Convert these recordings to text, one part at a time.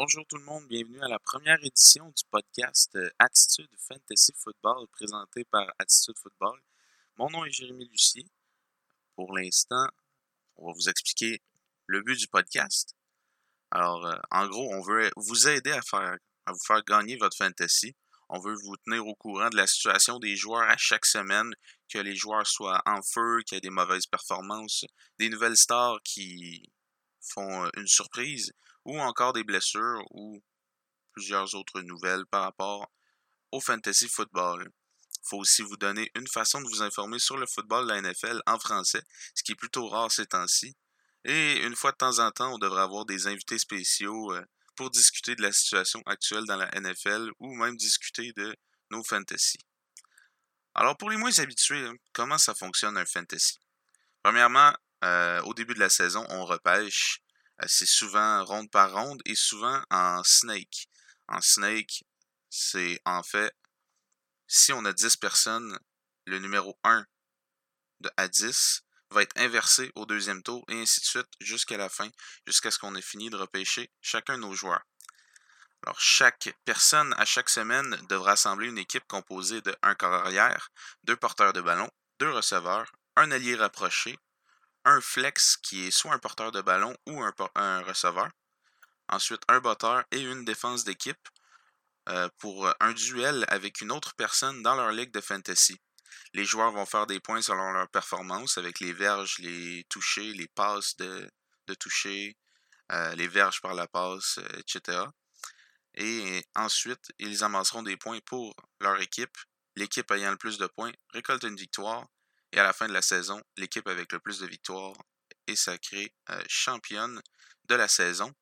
Bonjour tout le monde, bienvenue à la première édition du podcast euh, Attitude Fantasy Football présenté par Attitude Football. Mon nom est Jérémy Lucier. Pour l'instant, on va vous expliquer le but du podcast. Alors, euh, en gros, on veut vous aider à, à vous faire gagner votre fantasy. On veut vous tenir au courant de la situation des joueurs à chaque semaine, que les joueurs soient en feu, qu'il y ait des mauvaises performances, des nouvelles stars qui font euh, une surprise ou encore des blessures ou plusieurs autres nouvelles par rapport au fantasy football. Il faut aussi vous donner une façon de vous informer sur le football de la NFL en français, ce qui est plutôt rare ces temps-ci. Et une fois de temps en temps, on devrait avoir des invités spéciaux euh, pour discuter de la situation actuelle dans la NFL ou même discuter de nos fantasy. Alors pour les moins habitués, hein, comment ça fonctionne un fantasy? Premièrement, euh, au début de la saison, on repêche c'est souvent ronde par ronde et souvent en snake. En snake, c'est en fait, si on a 10 personnes, le numéro 1 de à 10 va être inversé au deuxième tour et ainsi de suite jusqu'à la fin, jusqu'à ce qu'on ait fini de repêcher chacun de nos joueurs. Alors, chaque personne à chaque semaine devra assembler une équipe composée de un corps arrière, deux porteurs de ballon, deux receveurs, un allié rapproché, un flex qui est soit un porteur de ballon ou un, receveur. Ensuite, un botteur et une défense d'équipe euh, pour un duel avec une autre personne dans leur ligue de fantasy. Les joueurs vont faire des points selon leur performance avec les verges, les touchés, les passes de, toucher, euh, les verges par la passe, euh, etc. Et ensuite, ils amasseront des points pour leur équipe. L'équipe ayant le plus de points récolte une victoire et à la fin de la saison, l'équipe avec le plus de victoires est sacrée euh, championne de la saison.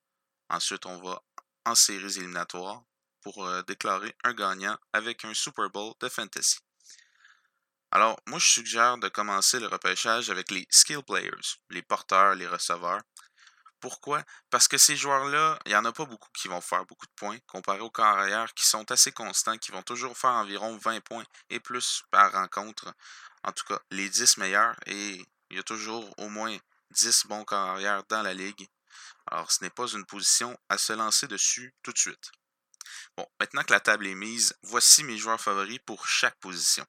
Ensuite, on va en séries éliminatoires pour euh, déclarer un gagnant avec un Super Bowl de fantasy. Alors, moi, je suggère de commencer le repêchage avec les skill players, les porteurs, les receveurs. Pourquoi? Parce que ces joueurs-là, il n'y en a pas beaucoup qui vont faire beaucoup de points, comparé aux carrières qui sont assez constants, qui vont toujours faire environ 20 points et plus par rencontre en tout cas les 10 meilleurs, et il y a toujours au moins 10 bons carrières dans la ligue. Alors ce n'est pas une position à se lancer dessus tout de suite. Bon, maintenant que la table est mise, voici mes joueurs favoris pour chaque position.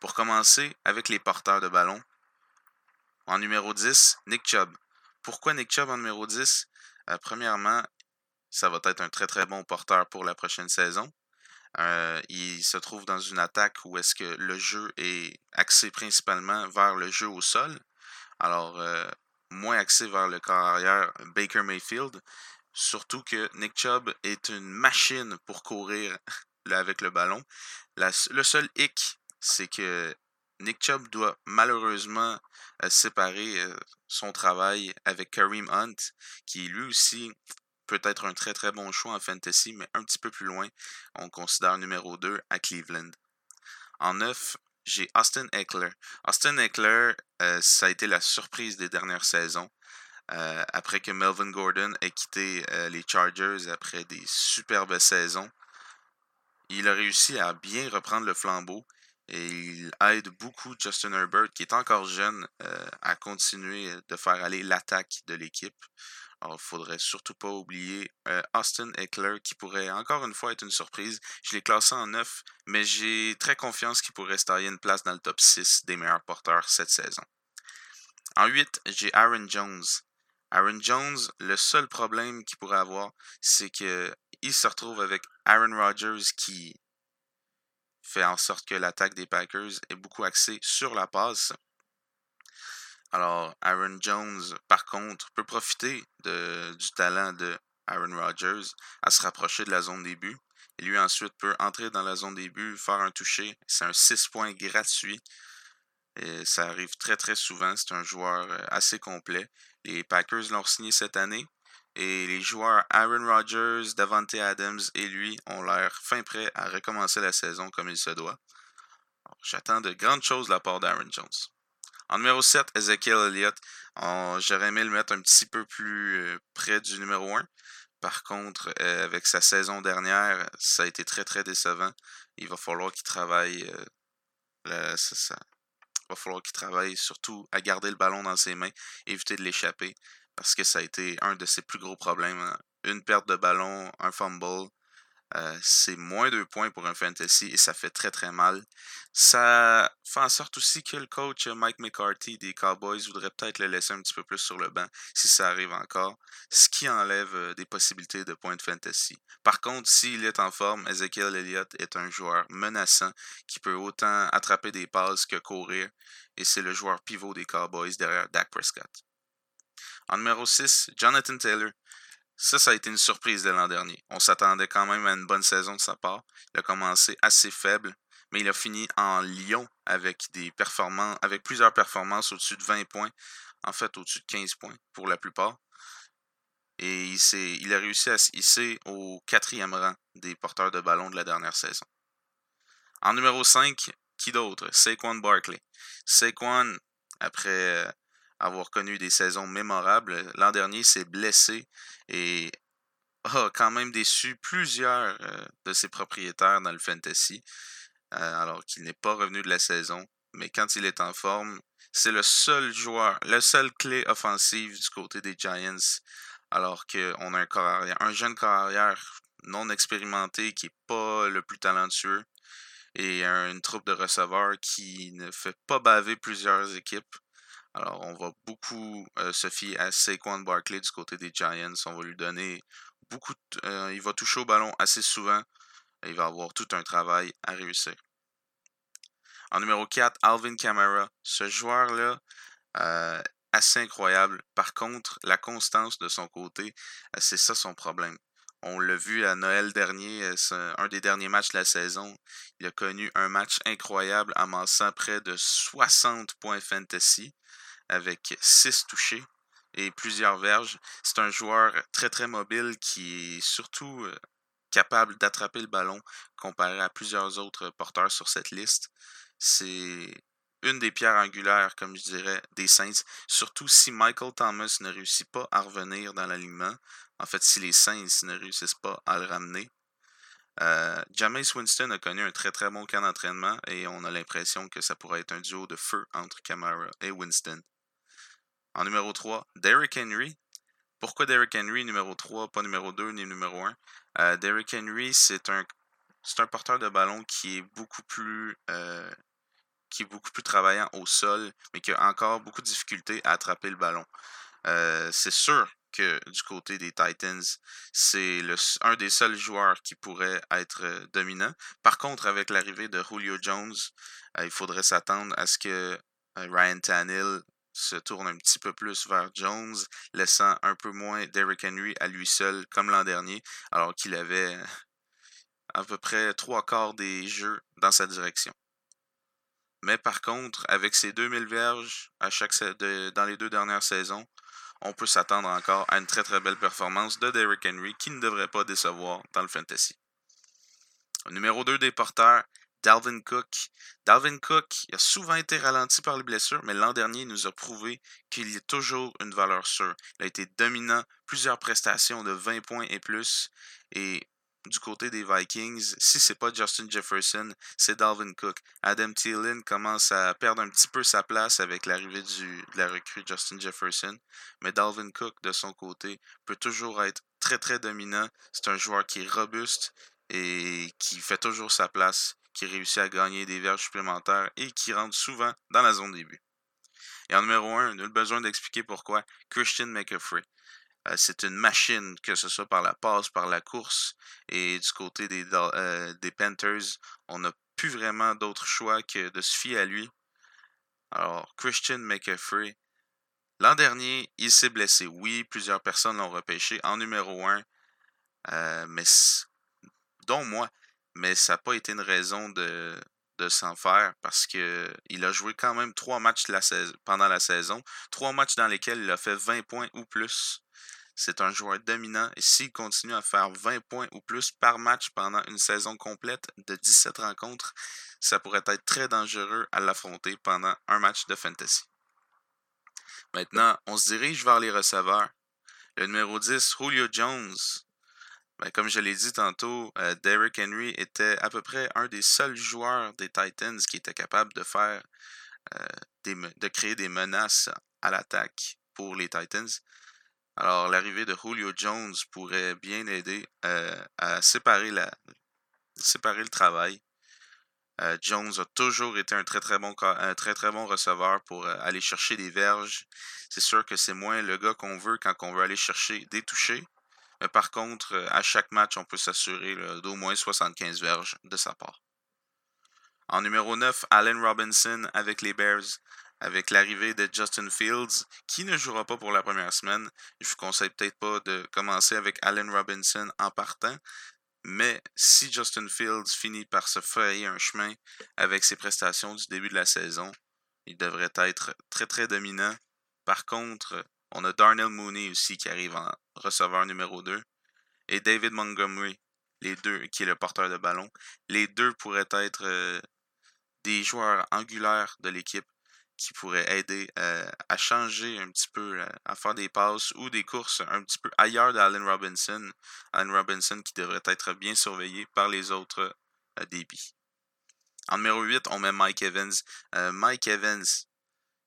Pour commencer avec les porteurs de ballon. En numéro 10, Nick Chubb. Pourquoi Nick Chubb en numéro 10? Euh, premièrement, ça va être un très très bon porteur pour la prochaine saison. Euh, il se trouve dans une attaque où est-ce que le jeu est axé principalement vers le jeu au sol. Alors, euh, moins axé vers le corps arrière Baker Mayfield. Surtout que Nick Chubb est une machine pour courir avec le ballon. le seul hic, c'est que Nick Chubb doit malheureusement euh, séparer son travail avec Kareem Hunt, qui lui aussi peut être un très très bon choix en fantasy, mais un petit peu plus loin, on considère numéro 2 à Cleveland. En 9, j'ai Austin Eckler. Austin Eckler, euh, ça a été la surprise des dernières saisons. Euh, après que Melvin Gordon ait quitté euh, les Chargers après des superbes saisons, il a réussi à bien reprendre le flambeau et il aide beaucoup Justin Herbert, qui est encore jeune, à continuer de faire aller l'attaque de l'équipe. Alors, il faudrait surtout pas oublier euh, Austin Eckler, qui pourrait encore une fois être une surprise. Je l'ai classé en 9, mais j'ai très confiance qu'il pourrait se une place dans le top 6 des meilleurs porteurs cette saison. En 8, j'ai Aaron Jones. Aaron Jones, le seul problème qu'il pourrait avoir, c'est qu'il se retrouve avec Aaron Rodgers qui fait en sorte que l'attaque des Packers est beaucoup axée sur la passe. Alors, Aaron Jones, par contre, peut profiter du talent de Aaron Rodgers à se rapprocher de la zone début. Et lui, ensuite, peut entrer dans la zone début, faire un toucher. C'est un 6 points gratuit. Ça arrive très, très souvent. C'est un joueur euh, assez complet. Les Packers l'ont signé cette année. Et les joueurs Aaron Rodgers, Davante Adams et lui ont l'air fin prêts à recommencer la saison comme il se doit. J'attends de grandes choses de la part d'Aaron Jones. En numéro 7, Ezekiel Elliott. J'aurais aimé le mettre un petit peu plus euh, près du numéro 1. Par contre, euh, avec sa saison dernière, ça a été très très décevant. Il va falloir qu'il travaille. Euh, Il va falloir qu'il travaille surtout à garder le ballon dans ses mains, éviter de l'échapper, parce que ça a été un de ses plus gros problèmes hein, une perte de ballon, un fumble. Euh, c'est moins deux points pour un fantasy et ça fait très très mal. Ça fait en sorte aussi que le coach Mike McCarthy des Cowboys voudrait peut-être le laisser un petit peu plus sur le banc si ça arrive encore, ce qui enlève euh, des possibilités de points de fantasy. Par contre, s'il est en forme, Ezekiel Elliott est un joueur menaçant qui peut autant attraper des passes que courir et c'est le joueur pivot des Cowboys derrière Dak Prescott. En numéro 6, Jonathan Taylor. Ça, ça a été une surprise de l'an dernier. On s'attendait quand même à une bonne saison de sa part. Il a commencé assez faible, mais il a fini en Lyon avec plusieurs performances au-dessus de 20 points. En fait, au-dessus de 15 points pour la plupart. Et il, il a réussi à se hisser au quatrième rang des porteurs de ballon de la dernière saison. En numéro 5, qui d'autre? Saquon Barkley. Saquon, après avoir connu des saisons mémorables. L'an dernier, s'est blessé et a quand même déçu plusieurs euh, de ses propriétaires dans le fantasy, euh, alors qu'il n'est pas revenu de la saison. Mais quand il est en forme, c'est le seul joueur, le seul clé offensive du côté des Giants, alors qu'on a un un jeune corps arrière non expérimenté qui n'est pas le plus talentueux et une troupe de receveurs qui ne fait pas baver plusieurs équipes. Alors, on va beaucoup euh, se fier à Saquon Barkley du côté des Giants. On va lui donner beaucoup. Euh, il va toucher au ballon assez souvent. il va avoir tout un travail à réussir. En numéro 4, Alvin Kamara. Ce joueur-là, euh, assez incroyable. Par contre, la constance de son côté, c'est ça son problème. On l'a vu à Noël dernier, un des derniers matchs de la saison. Il a connu un match incroyable, amassant près de 60 points fantasy avec 6 touchés et plusieurs verges. C'est un joueur très très mobile qui est surtout euh, capable d'attraper le ballon comparé à plusieurs autres porteurs sur cette liste. C'est une des pierres angulaires, comme je dirais, des Saints. Surtout si Michael Thomas ne réussit pas à revenir dans l'alignement. En fait, si les Saints ne réussissent pas à le ramener. Euh, James Winston a connu un très très bon camp d'entraînement et on a l'impression que ça pourrait être un duo de feu entre Camara et Winston. En numéro 3, Derrick Henry. Pourquoi Derrick Henry numéro 3, pas numéro 2 ni numéro 1 euh, Derrick Henry, c'est un, un porteur de ballon qui est beaucoup plus euh, qui est beaucoup plus travaillant au sol, mais qui a encore beaucoup de difficultés à attraper le ballon. Euh, c'est sûr du côté des Titans, c'est un des seuls joueurs qui pourrait être dominant. Par contre, avec l'arrivée de Julio Jones, il faudrait s'attendre à ce que Ryan Tannehill se tourne un petit peu plus vers Jones, laissant un peu moins Derrick Henry à lui seul, comme l'an dernier, alors qu'il avait à peu près trois quarts des jeux dans sa direction. Mais par contre, avec ses 2000 verges dans les deux dernières saisons, on peut s'attendre encore à une très très belle performance de Derrick Henry qui ne devrait pas décevoir dans le fantasy. Numéro 2 des porteurs, Dalvin Cook. Dalvin Cook a souvent été ralenti par les blessures, mais l'an dernier il nous a prouvé qu'il y a toujours une valeur sûre. Il a été dominant, plusieurs prestations de 20 points et plus. Et du côté des Vikings, si c'est pas Justin Jefferson, c'est Dalvin Cook. Adam Thielen commence à perdre un petit peu sa place avec l'arrivée de la recrue Justin Jefferson, mais Dalvin Cook de son côté peut toujours être très très dominant. C'est un joueur qui est robuste et qui fait toujours sa place qui réussit à gagner des verges supplémentaires et qui rentre souvent dans la zone début. Et en numéro 1, nul besoin d'expliquer pourquoi, Christian McAfee. Euh, c'est une machine, que ce soit par la passe, par la course. Et du côté des, euh, Panthers, on n'a plus vraiment d'autre choix que de se fier à lui. Alors, Christian McAfee, l'an dernier, il s'est blessé. Oui, plusieurs personnes l'ont repêché en numéro 1, euh, mais dont moi mais ça n'a pas été une raison de, de s'en faire parce qu'il a joué quand même trois matchs pendant la saison, trois matchs dans lesquels il a fait 20 points ou plus. C'est un joueur dominant et s'il continue à faire 20 points ou plus par match pendant une saison complète de 17 rencontres, ça pourrait être très dangereux à l'affronter pendant un match de fantasy. Maintenant, on se dirige vers les receveurs. Le numéro 10, Julio Jones, ben, comme je l'ai dit tantôt, euh, Derrick Henry était à peu près un des seuls joueurs des Titans qui était capable de faire euh, de créer des menaces à l'attaque pour les Titans. Alors, l'arrivée de Julio Jones pourrait bien aider euh, à séparer, le travail. Euh, Jones a toujours été un très très bon, un très, très bon receveur pour euh, aller chercher des verges. C'est sûr que c'est moins le gars qu'on veut quand on veut aller chercher des touchés. Mais par contre, à chaque match, on peut s'assurer d'au moins 75 verges de sa part. En numéro 9, Allen Robinson avec les Bears avec l'arrivée de Justin Fields, qui ne jouera pas pour la première semaine. Je vous conseille peut-être pas de commencer avec Allen Robinson en partant, mais si Justin Fields finit par se frayer un chemin avec ses prestations du début de la saison, il devrait être très très dominant. Par contre, on a Darnell Mooney aussi qui arrive en receveur numéro 2 et David Montgomery, les deux, qui est le porteur de ballon. Les deux pourraient être euh, des joueurs angulaires de l'équipe qui pourrait aider à changer un petit peu, à faire des passes ou des courses un petit peu ailleurs d'Allen Robinson. Allen Robinson qui devrait être bien surveillé par les autres débits. En numéro 8, on met Mike Evans. Mike Evans,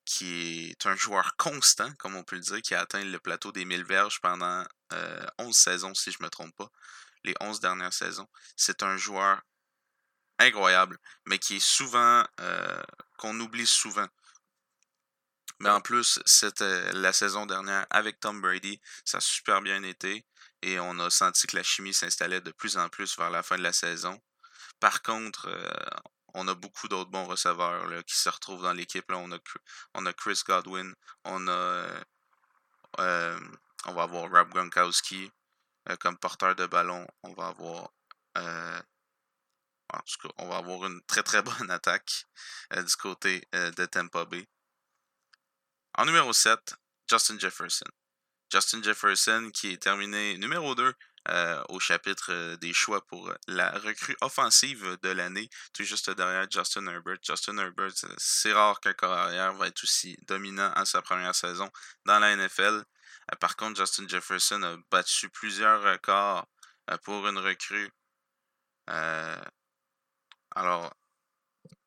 qui est un joueur constant, comme on peut le dire, qui a atteint le plateau des 1000 verges pendant 11 saisons, si je ne me trompe pas, les 11 dernières saisons. C'est un joueur incroyable, mais qui est souvent, qu'on oublie souvent. Mais en plus, c'était la saison dernière avec Tom Brady. Ça a super bien été. Et on a senti que la chimie s'installait de plus en plus vers la fin de la saison. Par contre, euh, on a beaucoup d'autres bons receveurs qui se retrouvent dans l'équipe. On, a, on a Chris Godwin, on a euh, euh, on va avoir Rob Gronkowski comme porteur de ballon. On va avoir on va avoir une très très bonne attaque du côté de Tampa Bay. En numéro 7, Justin Jefferson. Justin Jefferson qui est terminé numéro 2 euh, au chapitre euh, des choix pour la recrue offensive de l'année, tout juste derrière Justin Herbert. Justin Herbert, euh, c'est rare qu'un carrière va être aussi dominant en sa première saison dans la NFL. par contre, Justin Jefferson a battu plusieurs records pour une recrue. alors,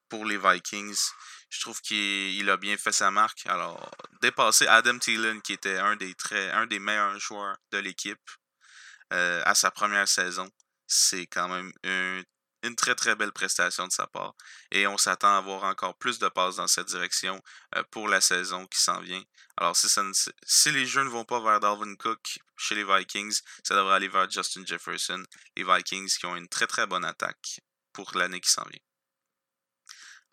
pour les Vikings. Je trouve qu'il a bien fait sa marque. Alors, dépasser Adam Thielen, qui était un des, un des meilleurs joueurs de l'équipe euh, à sa première saison, c'est quand même une très très belle prestation de sa part. Et on s'attend à avoir encore plus de passes dans cette direction euh, pour la saison qui s'en vient. Alors si, si les jeux ne vont pas vers Dalvin Cook chez les Vikings, ça devrait aller vers Justin Jefferson. Les Vikings qui ont une très très bonne attaque pour l'année qui s'en vient.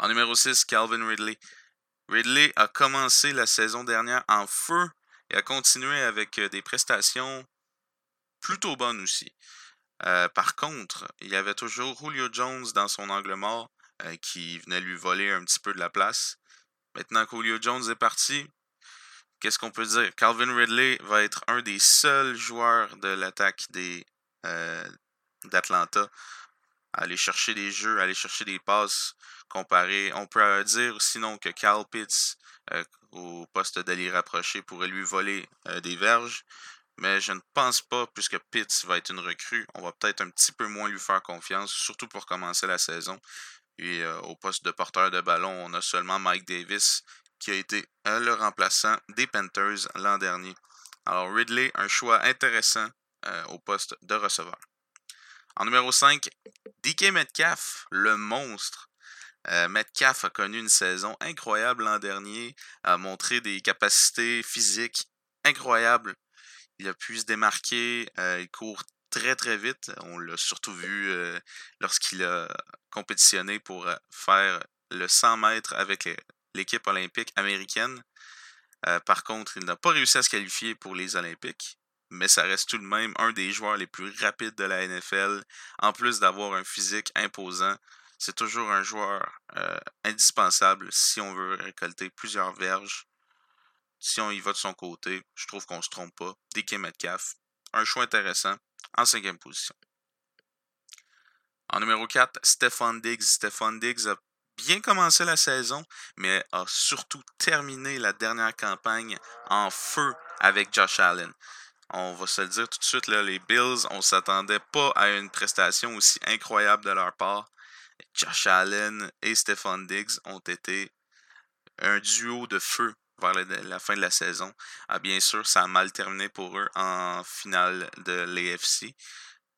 En numéro 6, Calvin Ridley. Ridley a commencé la saison dernière en feu et a continué avec euh, des prestations plutôt bonnes aussi. Euh, par contre, il y avait toujours Julio Jones dans son angle mort euh, qui venait lui voler un petit peu de la place. Maintenant que Julio Jones est parti, qu'est-ce qu'on peut dire? Calvin Ridley va être un des seuls joueurs de l'attaque des d'Atlanta aller chercher des jeux, aller chercher des passes comparé. On peut dire sinon que Cal Pitts euh, au poste d'aller rapproché pourrait lui voler euh, des verges. Mais je ne pense pas, puisque Pitts va être une recrue, on va peut-être un petit peu moins lui faire confiance, surtout pour commencer la saison. Et euh, au poste de porteur de ballon, on a seulement Mike Davis qui a été le remplaçant des Panthers l'an dernier. Alors Ridley, un choix intéressant au poste de receveur. En numéro 5, DK Metcalf, le monstre. Euh, Metcalf a connu une saison incroyable l'an dernier, a montré des capacités physiques incroyables. Il a pu se démarquer, euh, il court très très vite. On l'a surtout vu euh, lorsqu'il a compétitionné pour faire le 100 mètres avec l'équipe olympique américaine. par contre, il n'a pas réussi à se qualifier pour les Olympiques mais ça reste tout de même un des joueurs les plus rapides de la NFL. En plus d'avoir un physique imposant, c'est toujours un joueur euh, indispensable si on veut récolter plusieurs verges. Si on y va de son côté, je trouve qu'on ne se trompe pas. DK Metcalf, un choix intéressant en cinquième position. En numéro 4, Stephon Diggs. Stephon Diggs a bien commencé la saison, mais a surtout terminé la dernière campagne en feu avec Josh Allen on va se le dire tout de suite, les Bills, on s'attendait pas à une prestation aussi incroyable de leur part. Josh Allen et Stephon Diggs ont été un duo de feu vers la fin de la saison. Ah, bien sûr, ça a mal terminé pour eux en finale de l'AFC,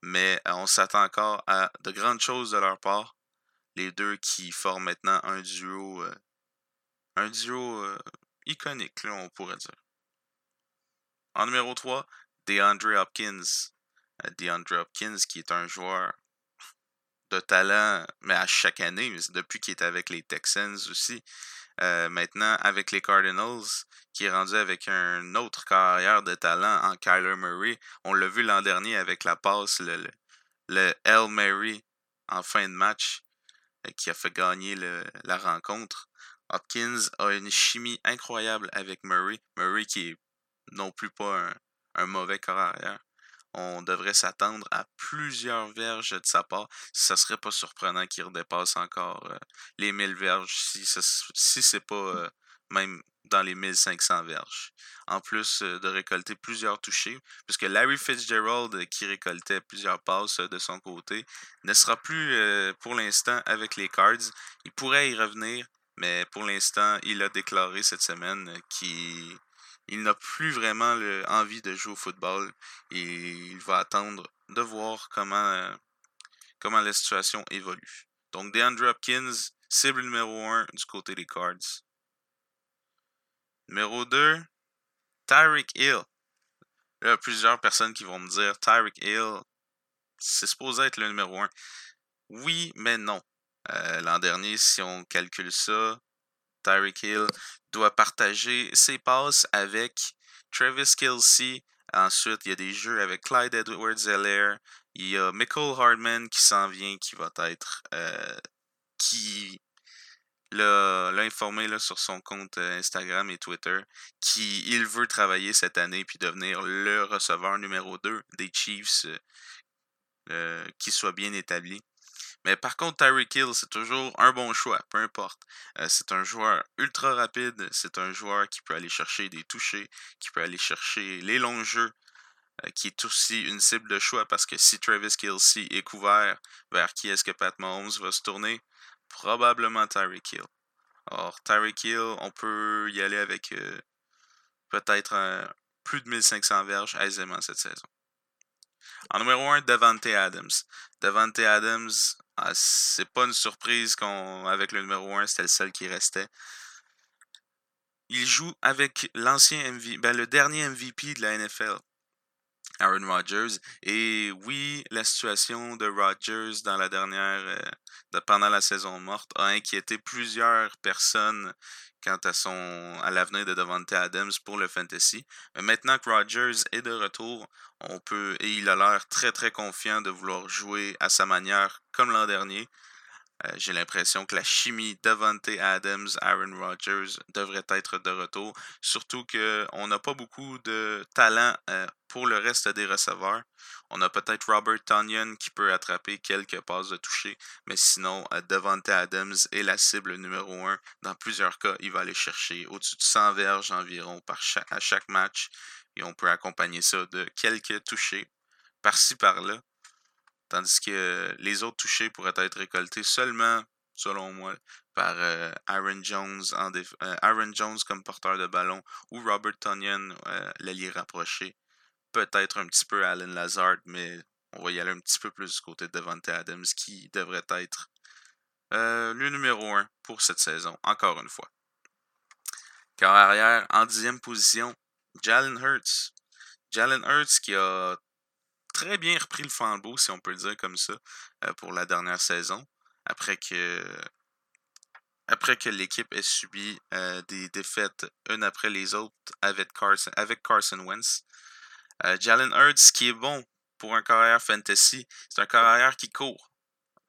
mais on s'attend encore à de grandes choses de leur part. Les deux qui forment maintenant un duo, un duo iconique, on pourrait dire. En numéro 3, DeAndre Hopkins. DeAndre Hopkins, qui est un joueur de talent, mais à chaque année, depuis qu'il est avec les Texans aussi. Euh, maintenant, avec les Cardinals, qui est rendu avec un autre carrière de talent en Kyler Murray. On l'a vu l'an dernier avec la passe, le, le, le L. Murray en fin de match, euh, qui a fait gagner la rencontre. Hopkins a une chimie incroyable avec Murray. Murray qui est non plus pas un, un mauvais carrière on devrait s'attendre à plusieurs verges de sa part. Ça serait pas surprenant qu'il redépasse encore euh, les 1000 verges si, si c'est pas euh, même dans les 1500 verges. En plus euh, de récolter plusieurs touchés, puisque Larry Fitzgerald, qui récoltait plusieurs passes de son côté, ne sera plus pour l'instant avec les Cards. Il pourrait y revenir, mais pour l'instant, il a déclaré cette semaine qu'il il n'a plus vraiment envie de jouer au football et il va attendre de voir comment, euh, la situation évolue. Donc, DeAndre Hopkins, cible numéro 1 du côté des Cards. Numéro 2, Tyreek Hill. Il y a plusieurs personnes qui vont me dire Tyreek Hill, c'est supposé être le numéro 1. Oui, mais non. Euh, l'an dernier, si on calcule ça, Tyreek Hill doit partager ses passes avec Travis Kelsey. Ensuite, il y a des jeux avec Clyde Edwards-Helaire. Il y a Michael Hardman qui s'en vient, qui va être. Euh, qui l'a informé sur son compte euh, Instagram et Twitter qu'il veut travailler cette année puis devenir le receveur numéro 2 des Chiefs euh, qui soit bien établi. Mais par contre, Tyreek Hill, c'est toujours un bon choix, peu importe. Euh, c'est un joueur ultra rapide, c'est un joueur qui peut aller chercher des touchés, qui peut aller chercher les longs jeux, euh, qui est aussi une cible de choix parce que si Travis Kelsey est couvert, vers qui est-ce que Pat Mahomes va se tourner? Probablement Tyreek Hill. Or, Tyreek Hill, on peut y aller avec euh, peut-être plus de 1500 verges aisément cette saison. En numéro 1, Devante Adams. Devante Adams, ah, c'est pas une surprise qu'on avec le numéro 1, c'était le seul qui restait. Il joue avec l'ancien MVP, ben, le dernier MVP de la NFL, Aaron Rodgers. Et oui, la situation de Rodgers dans la dernière, euh, pendant la saison morte, a inquiété plusieurs personnes quant à son à l'avenir de Devante Adams pour le fantasy. Mais maintenant que Rodgers est de retour, on peut et il a l'air très très confiant de vouloir jouer à sa manière comme l'an dernier. Euh, j'ai l'impression que la chimie Devante Adams, Aaron Rodgers devrait être de retour. Surtout qu'on n'a pas beaucoup de talent euh, pour le reste des receveurs. On a peut-être Robert Tonyan qui peut attraper quelques passes de toucher, mais sinon, euh, Devante Adams est la cible numéro 1. Dans plusieurs cas, il va aller chercher au-dessus de 100 verges environ par à chaque match. Et on peut accompagner ça de quelques touchés par-ci par-là. Tandis que les autres touchés pourraient être récoltés seulement, selon moi, par euh, Aaron Jones en euh, Aaron Jones comme porteur de ballon ou Robert Tonyan, euh, l'allié rapproché. Peut-être un petit peu Alan Lazard, mais on va y aller un petit peu plus du côté de Devante Adams qui devrait être le numéro 1 pour cette saison, encore une fois. Car arrière, en dixième position, Jalen Hurts. Jalen Hurts qui a très bien repris le flambeau, si on peut le dire comme ça, euh, pour la dernière saison, après que après que l'équipe ait subi euh, des défaites une après les autres avec Carson, avec Carson Wentz. Euh, Jalen Hurts, qui est bon pour un carrière fantasy, c'est un carrière qui court.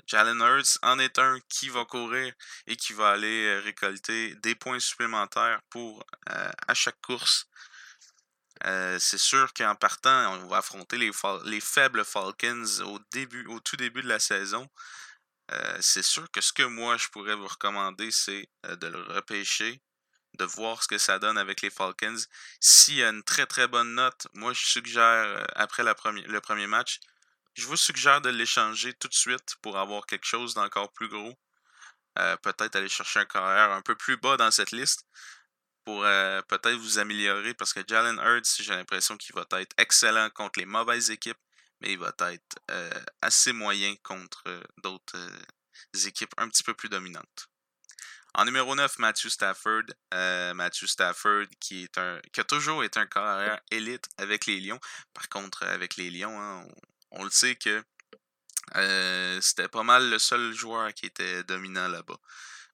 Jalen Hurts en est un qui va courir et qui va aller récolter des points supplémentaires pour à chaque course euh, c'est sûr qu'en partant, on va affronter les, les, faibles Falcons au tout début de la saison. Euh, c'est sûr que ce que moi je pourrais vous recommander, c'est euh, de le repêcher, de voir ce que ça donne avec les Falcons. S'il y a une très très bonne note, moi je suggère, après le premier match, je vous suggère de l'échanger tout de suite pour avoir quelque chose d'encore plus gros. Peut-être aller chercher un carrière un peu plus bas dans cette liste. Pour peut-être vous améliorer parce que Jalen Hurts, j'ai l'impression qu'il va être excellent contre les mauvaises équipes, mais il va être assez moyen contre d'autres équipes un petit peu plus dominantes. En numéro 9, Matthew Stafford. Matthew Stafford qui, est un, qui a toujours été un carrière élite avec les Lions. Par contre, avec les Lions, hein, on, le sait que c'était pas mal le seul joueur qui était dominant là-bas.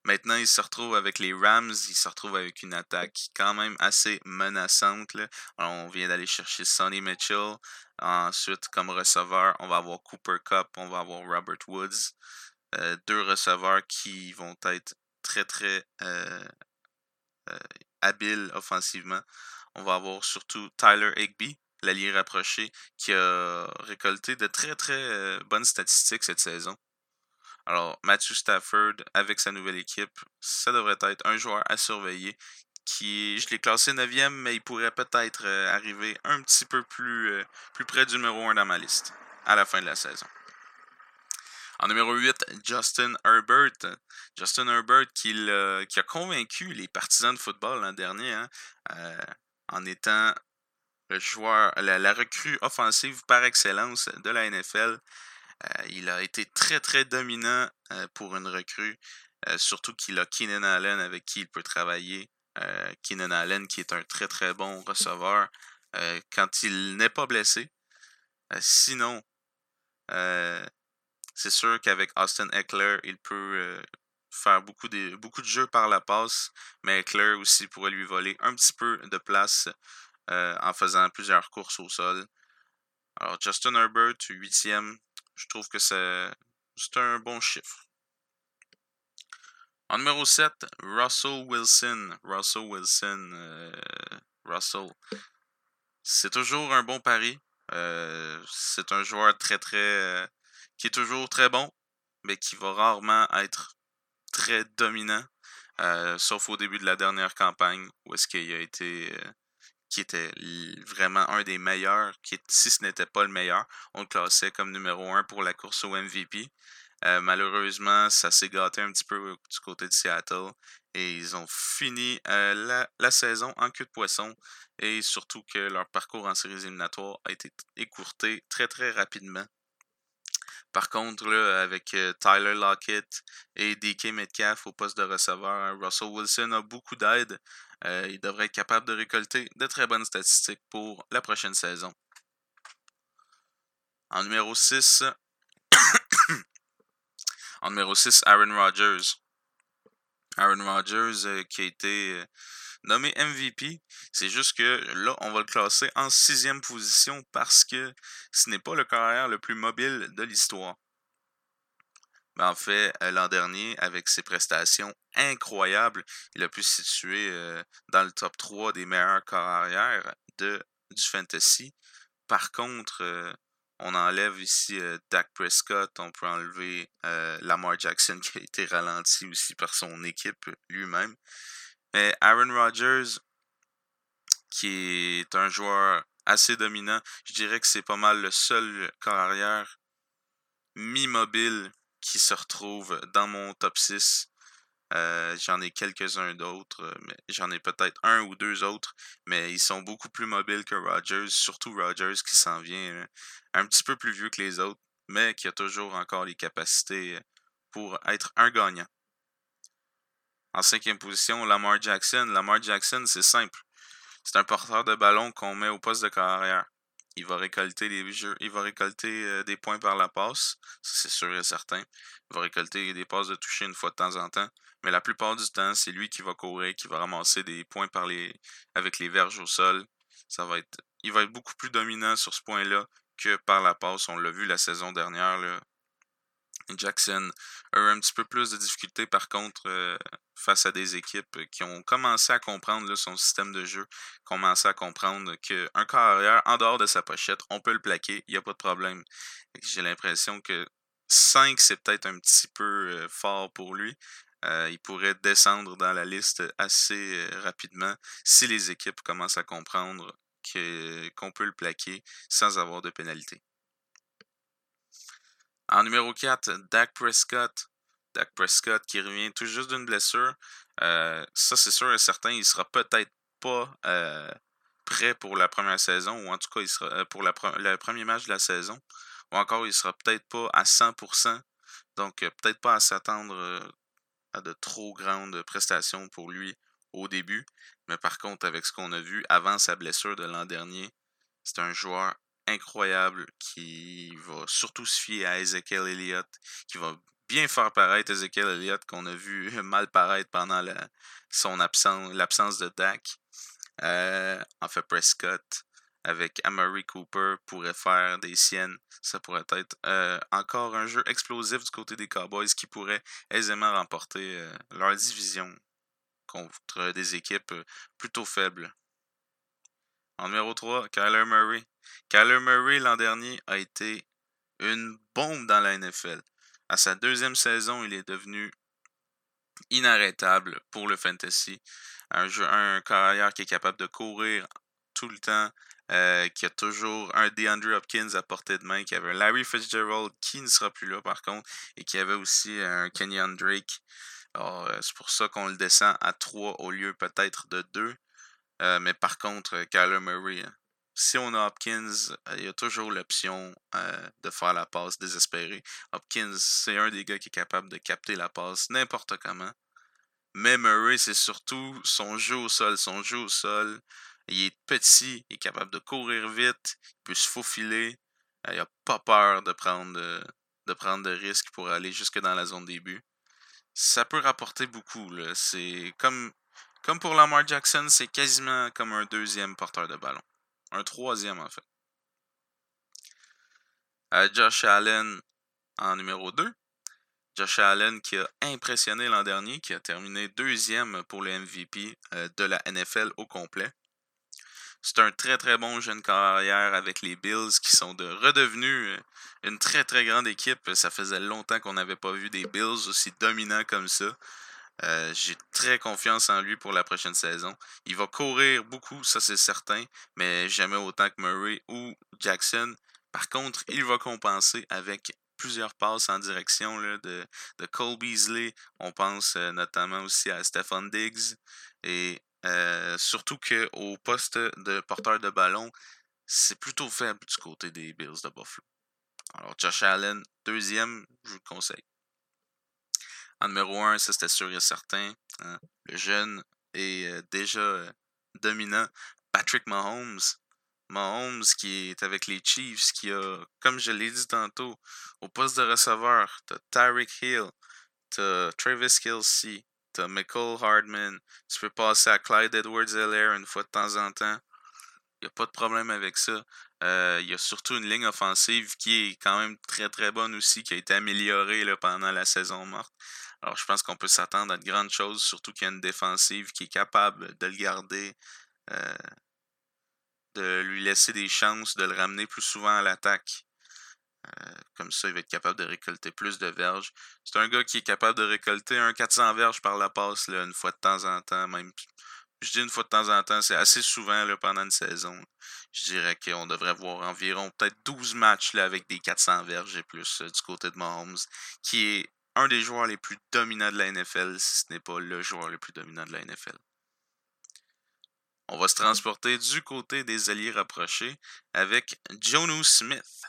Maintenant, il se retrouve avec les Rams, il se retrouve avec une attaque quand même assez menaçante. on vient d'aller chercher Sonny Mitchell. Ensuite, comme receveur, on va avoir Cooper Cup, on va avoir Robert Woods. Euh, deux receveurs qui vont être très très euh, euh, habiles offensivement. On va avoir surtout Tyler Higby, l'allié rapproché, qui a récolté de très très bonnes statistiques cette saison. Alors, Matthew Stafford, avec sa nouvelle équipe, ça devrait être un joueur à surveiller. Qui, je l'ai classé 9e, mais il pourrait peut-être euh, arriver un petit peu plus, euh, plus près du numéro 1 dans ma liste à la fin de la saison. En numéro 8, Justin Herbert. Justin Herbert qui, qui a convaincu les partisans de football l'an dernier hein, euh, en étant joueur, la, recrue offensive par excellence de la NFL. Euh, il a été très, très dominant euh, pour une recrue, euh, surtout qu'il a Keenan Allen avec qui il peut travailler. Keenan Allen qui est un très, très bon receveur quand il n'est pas blessé. sinon, c'est sûr qu'avec Austin Eckler, il peut faire beaucoup de, beaucoup de jeux par la passe, mais Eckler aussi pourrait lui voler un petit peu de place en faisant plusieurs courses au sol. Alors, Justin Herbert, huitième, je trouve que c'est un bon chiffre. En numéro 7, Russell Wilson. Russell Wilson. Euh, Russell. C'est toujours un bon pari. Euh, c'est un joueur très très. Euh, qui est toujours très bon, mais qui va rarement être très dominant. sauf au début de la dernière campagne, où est-ce qu'il a été qui était vraiment un des meilleurs, qui, si ce n'était pas le meilleur. On le classait comme numéro un pour la course au MVP. Euh, malheureusement, ça s'est gâté un petit peu du côté de Seattle et ils ont fini euh, la, saison en queue de poisson et surtout que leur parcours en séries éliminatoires a été écourté très très rapidement. Par contre, là, avec euh, Tyler Lockett et DK Metcalf au poste de receveur, Russell Wilson a beaucoup d'aide. Euh, il devrait être capable de récolter de très bonnes statistiques pour la prochaine saison. En numéro 6, en numéro 6, Aaron Rodgers. Aaron Rodgers euh, qui a été nommé MVP. C'est juste que là, on va le classer en sixième position parce que ce n'est pas le carrière le plus mobile de l'histoire. En fait, euh, l'an dernier, avec ses prestations incroyables, il a pu se situer euh, dans le top 3 des meilleurs carrières de, du fantasy. Par contre, euh, on enlève ici Dak Prescott, on peut enlever Lamar Jackson qui a été ralenti aussi par son équipe lui-même. Mais Aaron Rodgers, qui est un joueur assez dominant, je dirais que c'est pas mal le seul carrière mi-mobile qui se retrouve dans mon top 6. Euh, j'en ai quelques-uns d'autres, mais j'en ai peut-être un ou deux autres, mais ils sont beaucoup plus mobiles que Rodgers, surtout Rodgers qui s'en vient un petit peu plus vieux que les autres, mais qui a toujours encore les capacités pour être un gagnant. En cinquième position, Lamar Jackson. Lamar Jackson, c'est simple. C'est un porteur de ballon qu'on met au poste de carrière. Il va récolter euh, des points par la passe, c'est sûr et certain. Il va récolter des passes de toucher une fois de temps en temps. Mais la plupart du temps, c'est lui qui va courir, qui va ramasser des points avec les verges au sol. Ça va être, il va être beaucoup plus dominant sur ce point-là que par la passe. On l'a vu la saison dernière. Jackson a eu un petit peu plus de difficultés par contre euh, face à des équipes qui ont commencé à comprendre son système de jeu, commencé à comprendre qu'un carrière en dehors de sa pochette, on peut le plaquer, il n'y a pas de problème. J'ai l'impression que 5 c'est peut-être un petit peu euh, fort pour lui. Euh, il pourrait descendre dans la liste assez rapidement si les équipes commencent à comprendre qu'on peut le plaquer sans avoir de pénalité. En numéro 4, Dak Prescott. Dak Prescott qui revient tout juste d'une blessure. ça, c'est sûr et certain, il sera peut-être pas prêt pour la première saison, ou en tout cas, il sera pour la le premier match de la saison. Ou encore, il sera peut-être pas à 100%. Donc, peut-être pas à s'attendre à de trop grandes prestations pour lui au début. Mais par contre, avec ce qu'on a vu avant sa blessure de l'an dernier, c'est un joueur incroyable qui va surtout se fier à Ezekiel Elliott, qui va bien faire paraître Ezekiel Elliott qu'on a vu mal paraître pendant son absence, l'absence de Dak. Euh, en fait, Prescott avec Amari Cooper pourrait faire des siennes. Ça pourrait être euh, encore un jeu explosif du côté des Cowboys qui pourrait aisément remporter euh, leur division contre des équipes plutôt faibles. En numéro 3, Kyler Murray. Kyler Murray l'an dernier a été une bombe dans la NFL. À sa deuxième saison, il est devenu inarrêtable pour le fantasy. Un, carrière qui est capable de courir tout le temps, euh, qui a toujours un DeAndre Hopkins à portée de main, qui avait un Larry Fitzgerald qui ne sera plus là par contre, et qui avait aussi un Kenyon Drake. Euh, c'est pour ça qu'on le descend à 3 au lieu peut-être de 2. Euh, mais par contre, Kyler Murray, hein, si on a Hopkins, il y a toujours l'option de faire la passe désespérée. Hopkins, c'est un des gars qui est capable de capter la passe n'importe comment. Mais Murray, c'est surtout son jeu au sol. Son jeu au sol, il est petit, il est capable de courir vite, il peut se faufiler. Il n'a pas peur de prendre de, prendre de risques pour aller jusque dans la zone début. Ça peut rapporter beaucoup. C'est comme, comme pour Lamar Jackson, c'est quasiment comme un deuxième porteur de ballon. Un troisième en fait. Euh, Josh Allen en numéro 2. Josh Allen qui a impressionné l'an dernier, qui a terminé deuxième pour le MVP euh, de la NFL au complet. C'est un très très bon jeune carrière avec les Bills qui sont de redevenus euh, une très très grande équipe. Ça faisait longtemps qu'on n'avait pas vu des Bills aussi dominants comme ça. Euh, j'ai très confiance en lui pour la prochaine saison. Il va courir beaucoup, ça c'est certain, mais jamais autant que Murray ou Jackson. Par contre, il va compenser avec plusieurs passes en direction de, de Cole Beasley. On pense euh, notamment aussi à Stefan Diggs. Et euh, surtout qu'au poste de porteur de ballon, c'est plutôt faible du côté des Bills de Buffalo. Alors, Josh Allen, deuxième, je vous le conseille. En numéro un, ça c'était sûr et certain. Hein. Le jeune est euh, déjà euh, dominant. Patrick Mahomes. Mahomes qui est avec les Chiefs, qui a, comme je l'ai dit tantôt, au poste de receveur, t'as Tyreek Hill, t'as Travis Kelsey, T'as Michael Hardman. Tu peux passer à Clyde Edwards-Helaire une fois de temps en temps. Il n'y a pas de problème avec ça. Euh, il y a surtout une ligne offensive qui est quand même très très bonne aussi, qui a été améliorée là, pendant la saison morte. Alors je pense qu'on peut s'attendre à de grandes choses, surtout qu'il y a une défensive qui est capable de le garder, euh, de lui laisser des chances, de le ramener plus souvent à l'attaque. Euh, comme ça, il va être capable de récolter plus de verges. C'est un gars qui est capable de récolter un 400 verges par la passe là, une fois de temps en temps. Même, je dis une fois de temps en temps, c'est assez souvent là, pendant une saison. Je dirais qu'on devrait voir environ peut-être 12 matchs là, avec des 400 verges et plus euh, du côté de Mahomes, qui est un des joueurs les plus dominants de la NFL, si ce n'est pas le joueur le plus dominant de la NFL. On va se transporter du côté des alliés rapprochés avec Jonu Smith.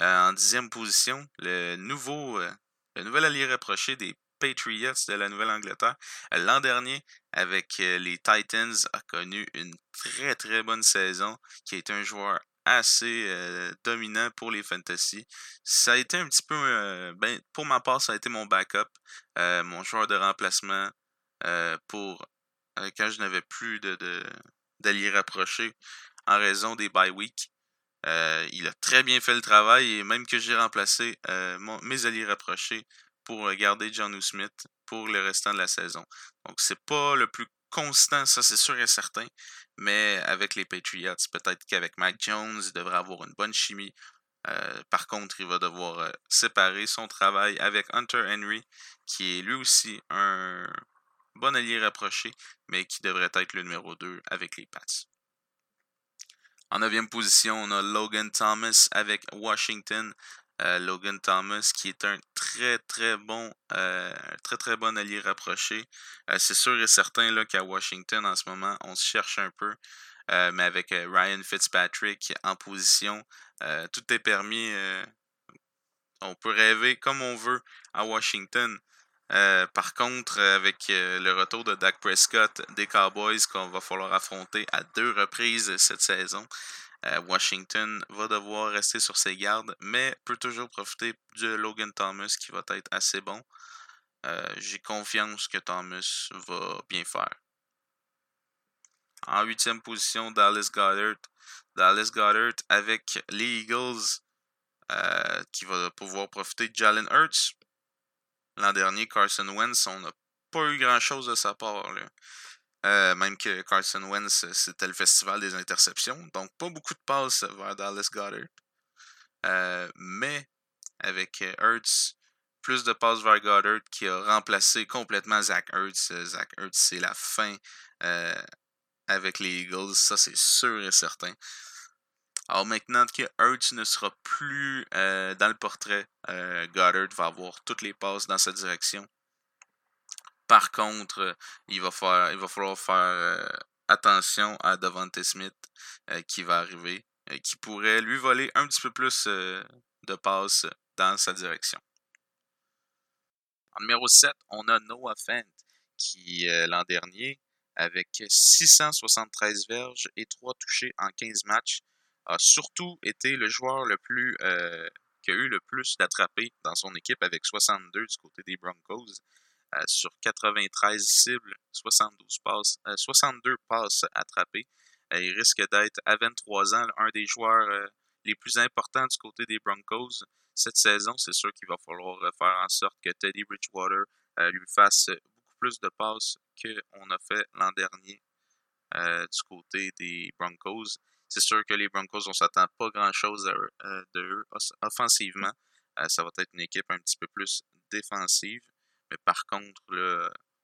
Euh, en dixième position, le nouveau, euh, le nouvel allié rapproché des Patriots de la Nouvelle-Angleterre. Euh, l'an dernier, avec les Titans, a connu une très très bonne saison, qui été un joueur assez dominant pour les fantasy. Ça a été un petit peu, ben, pour ma part, ça a été mon backup, mon joueur de remplacement pour quand je n'avais plus de, d'alliés rapprochés en raison des bye week. Euh, il a très bien fait le travail et même que j'ai remplacé euh, mes alliés rapprochés pour euh, garder John Smith pour le restant de la saison. Donc c'est pas le plus constant, ça c'est sûr et certain, mais avec les Patriots, peut-être qu'avec Mike Jones, il devrait avoir une bonne chimie. par contre, il va devoir séparer son travail avec Hunter Henry, qui est lui aussi un bon allié rapproché, mais qui devrait être le numéro 2 avec les Pats. En neuvième position, on a Logan Thomas avec Washington. Euh, Logan Thomas, qui est un très très bon, euh, très très bon allié rapproché. Euh, c'est sûr et certain là, qu'à Washington en ce moment, on se cherche un peu. mais avec Ryan Fitzpatrick en position, tout est permis. on peut rêver comme on veut à Washington. par contre, avec le retour de Dak Prescott des Cowboys qu'on va falloir affronter à deux reprises cette saison, euh, Washington va devoir rester sur ses gardes, mais peut toujours profiter de Logan Thomas qui va être assez bon. Euh, j'ai confiance que Thomas va bien faire. En huitième position, Dallas Goddard. Dallas Goddard avec les Eagles euh, qui va pouvoir profiter de Jalen Hurts. L'an dernier, Carson Wentz, on n'a pas eu grand-chose de sa part. Là. Euh, même que Carson Wentz, c'était le festival des interceptions. Donc, pas beaucoup de passes vers Dallas Goddard. Euh, mais avec Hurts, plus de passes vers Goddard qui a remplacé complètement Zach Hurts. Zach Hurts, c'est la fin euh, avec les Eagles. Ça, c'est sûr et certain. Alors maintenant que Hurts ne sera plus dans le portrait, Goddard va avoir toutes les passes dans sa direction. Par contre, euh, il va, falloir faire euh, attention à Devante Smith euh, qui va arriver, qui pourrait lui voler un petit peu plus de passes dans sa direction. En numéro 7, on a Noah Fent qui, l'an dernier, avec 673 verges et 3 touchés en 15 matchs, a surtout été le joueur le plus qui a eu le plus d'attrapés dans son équipe avec 62 du côté des Broncos. Euh, sur 93 cibles, 72 passes, 62 euh, passes attrapées. Euh, il risque d'être à 23 ans un des joueurs les plus importants du côté des Broncos cette saison. C'est sûr qu'il va falloir faire en sorte que Teddy Bridgewater lui fasse beaucoup plus de passes qu'on a fait l'an dernier du côté des Broncos. C'est sûr que les Broncos, on s'attend pas grand-chose de eux offensivement. ça va être une équipe un petit peu plus défensive. Mais par contre,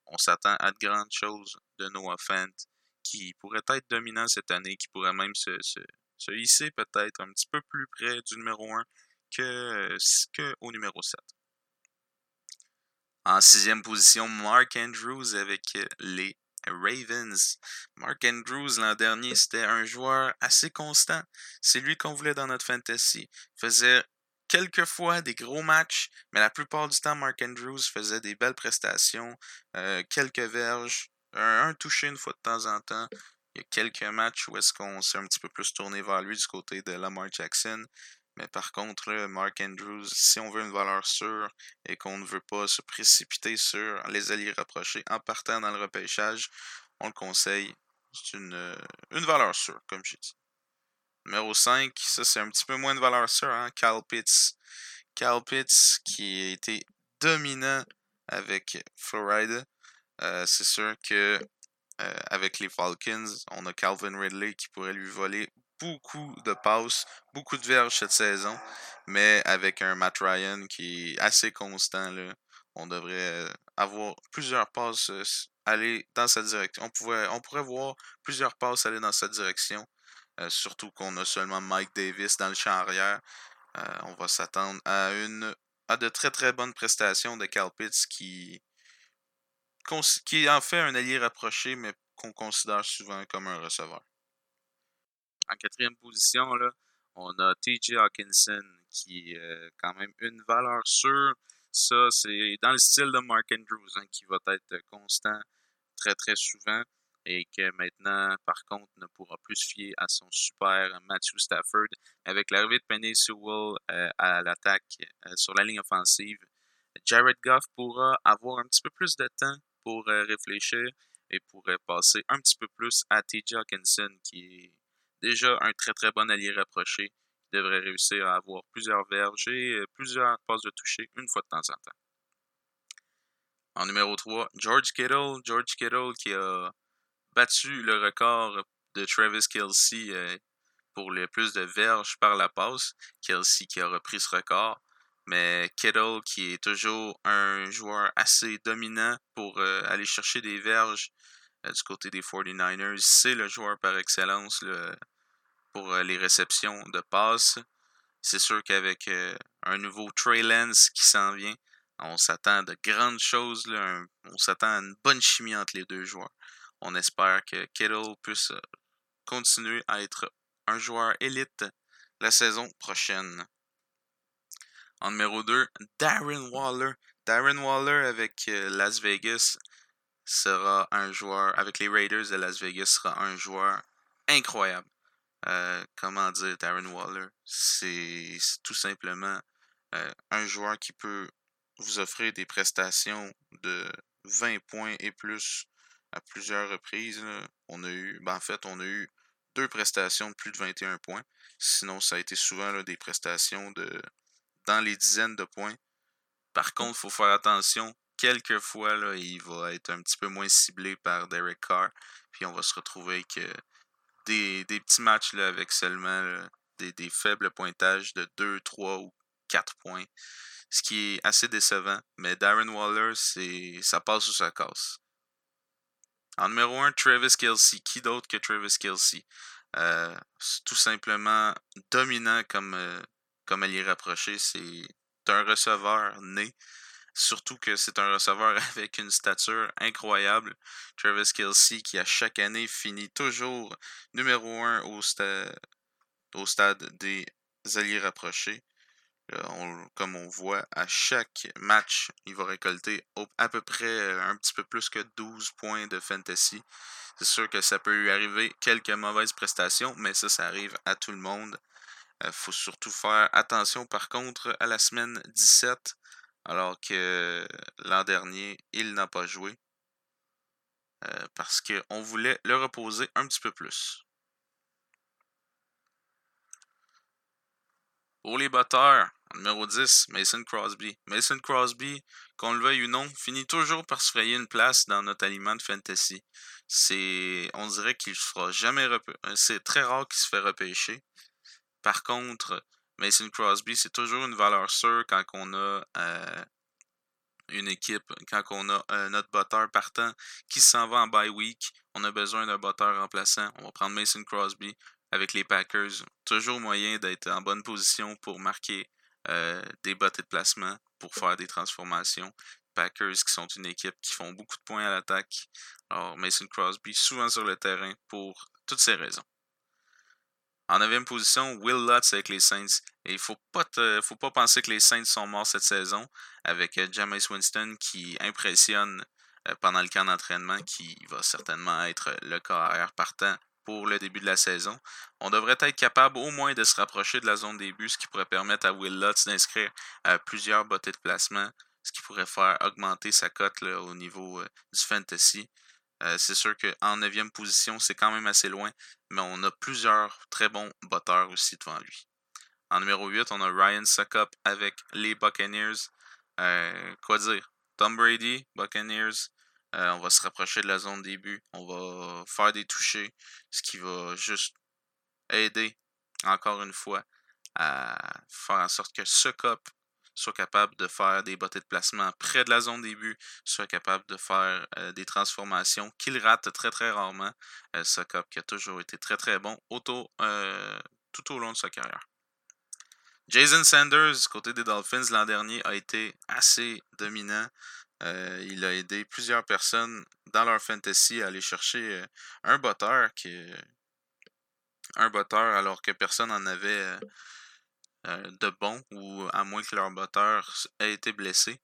on s'attend à de grandes choses de Noah Fant qui pourrait être dominant cette année, qui pourrait même se, se, hisser peut-être un petit peu plus près du numéro 1 que, que au numéro 7. En sixième position, Mark Andrews avec les Ravens. Mark Andrews, l'an dernier, c'était un joueur assez constant. C'est lui qu'on voulait dans notre fantasy. Il faisait quelquefois des gros matchs, mais la plupart du temps, Mark Andrews faisait des belles prestations, euh, quelques verges, un, touché une fois de temps en temps. Il y a quelques matchs où est-ce qu'on s'est un petit peu plus tourné vers lui du côté de Lamar Jackson. Mais par contre, Mark Andrews, si on veut une valeur sûre et qu'on ne veut pas se précipiter sur les alliés rapprochés en partant dans le repêchage, on le conseille. C'est une, euh, une valeur sûre, comme j'ai dit. Numéro 5, ça c'est un petit peu moins de valeur sûre, hein? Cal Pitts. Cal Pitts qui a été dominant avec Florida. Euh, c'est sûr que euh, avec les Falcons, on a Calvin Ridley qui pourrait lui voler beaucoup de passes, beaucoup de verges cette saison, mais avec un Matt Ryan qui est assez constant, là, on devrait euh, avoir plusieurs passes aller dans sa direction. On, pourrait voir plusieurs passes aller dans sa direction surtout qu'on a seulement Mike Davis dans le champ arrière. Euh, on va s'attendre à de très très bonnes prestations de Cal Pitts qui, en fait un allié rapproché, mais qu'on considère souvent comme un receveur. En quatrième position, on a TJ Hawkinson qui est euh, quand même une valeur sûre. Ça, c'est dans le style de Mark Andrews hein, qui va être constant très très souvent et que maintenant, par contre, ne pourra plus se fier à son super Matthew Stafford. Avec l'arrivée de Penny Sewell euh, à l'attaque euh, sur la ligne offensive, Jared Goff pourra avoir un petit peu plus de temps pour euh, réfléchir et pourrait passer un petit peu plus à TJ Hawkinson, qui est déjà un très très bon allié rapproché, qui devrait réussir à avoir plusieurs verges et plusieurs passes de toucher une fois de temps en temps. En numéro 3, George Kittle. George Kittle qui a battu le record de Travis Kelsey euh, pour le plus de verges par la passe. Kelsey qui a repris ce record. Mais Kittle qui est toujours un joueur assez dominant pour euh, aller chercher des verges euh, du côté des 49ers. C'est le joueur par excellence pour les réceptions de passes. C'est sûr qu'avec un nouveau Trey Lance qui s'en vient, On s'attend à de grandes choses. on s'attend à une bonne chimie entre les deux joueurs. On espère que Kittle puisse euh, continuer à être un joueur élite la saison prochaine. En numéro 2, Darren Waller. Darren Waller avec euh, Las Vegas sera un joueur, avec les Raiders de Las Vegas, sera un joueur incroyable. Euh, comment dire, Darren Waller, c'est tout simplement un joueur qui peut vous offrir des prestations de 20 points et plus à plusieurs reprises. On a eu, ben en fait, on a eu deux prestations de plus de 21 points. Sinon, ça a été souvent des prestations de dans les dizaines de points. Par contre, il faut faire attention. Quelquefois, là, il va être un petit peu moins ciblé par Derek Carr. Puis on va se retrouver avec euh, des, petits matchs avec seulement des, faibles pointages de 2, 3 ou 4 points. Ce qui est assez décevant. Mais Darren Waller, ça passe ou ça casse. En numéro 1, Travis Kelsey. Qui d'autre que Travis Kelsey? Euh, tout simplement dominant comme, euh, comme. C'est un receveur né. Surtout que c'est un receveur avec une stature incroyable. Travis Kelsey qui à chaque année finit toujours numéro 1 au, au stade des alliés rapprochés. Euh, comme on voit, à chaque match, il va récolter à peu près euh, un petit peu plus que 12 points de fantasy. C'est sûr que ça peut lui arriver quelques mauvaises prestations, mais ça, ça arrive à tout le monde. Il euh, faut surtout faire attention, par contre, à la semaine 17, alors que l'an dernier, il n'a pas joué. parce qu'on voulait le reposer un petit peu plus. Pour les batteurs, numéro 10, Mason Crosby. Mason Crosby, qu'on le veuille ou non, finit toujours par se frayer une place dans notre aliment de fantasy. On dirait qu'il ne fera jamais C'est très rare qu'il se fait repêcher. Par contre, Mason Crosby, c'est toujours une valeur sûre quand on a euh, une équipe, quand on a euh, notre botteur partant qui s'en va en bye week. On a besoin d'un botteur remplaçant. On va prendre Mason Crosby avec les Packers. Toujours moyen d'être en bonne position pour marquer euh, des bottes de placement, pour faire des transformations. Packers qui sont une équipe qui font beaucoup de points à l'attaque. Alors Mason Crosby souvent sur le terrain pour toutes ces raisons. En neuvième position, Will Lutz avec les Saints. Et il faut pas faut pas penser que les Saints sont morts cette saison avec euh, James Winston qui impressionne euh, pendant le camp d'entraînement, qui va certainement être le carrière partant pour le début de la saison. On devrait être capable au moins de se rapprocher de la zone début, ce qui pourrait permettre à Will Lutz d'inscrire euh, plusieurs bottées de placement, ce qui pourrait faire augmenter sa cote au niveau euh, du fantasy. Euh, c'est sûr qu'en 9e position, c'est quand même assez loin, mais on a plusieurs très bons botteurs aussi devant lui. En numéro 8, on a Ryan Suckup avec les Buccaneers. quoi dire? Tom Brady, Buccaneers, euh, on va se rapprocher de la zone début. On va faire des touchés, ce qui va juste aider, encore une fois, à faire en sorte que ce cop soit capable de faire des bottées de placement près de la zone début, soit capable de faire euh, des transformations qu'il rate très très rarement. Euh, ce cop qui a toujours été très très bon tout au long de sa carrière. Jason Sanders, côté des Dolphins l'an dernier, a été assez dominant. Euh, il a aidé plusieurs personnes dans leur fantasy à aller chercher euh, un botteur un botteur alors que personne n'en avait euh, de bon ou à moins que leur botteur ait été blessé.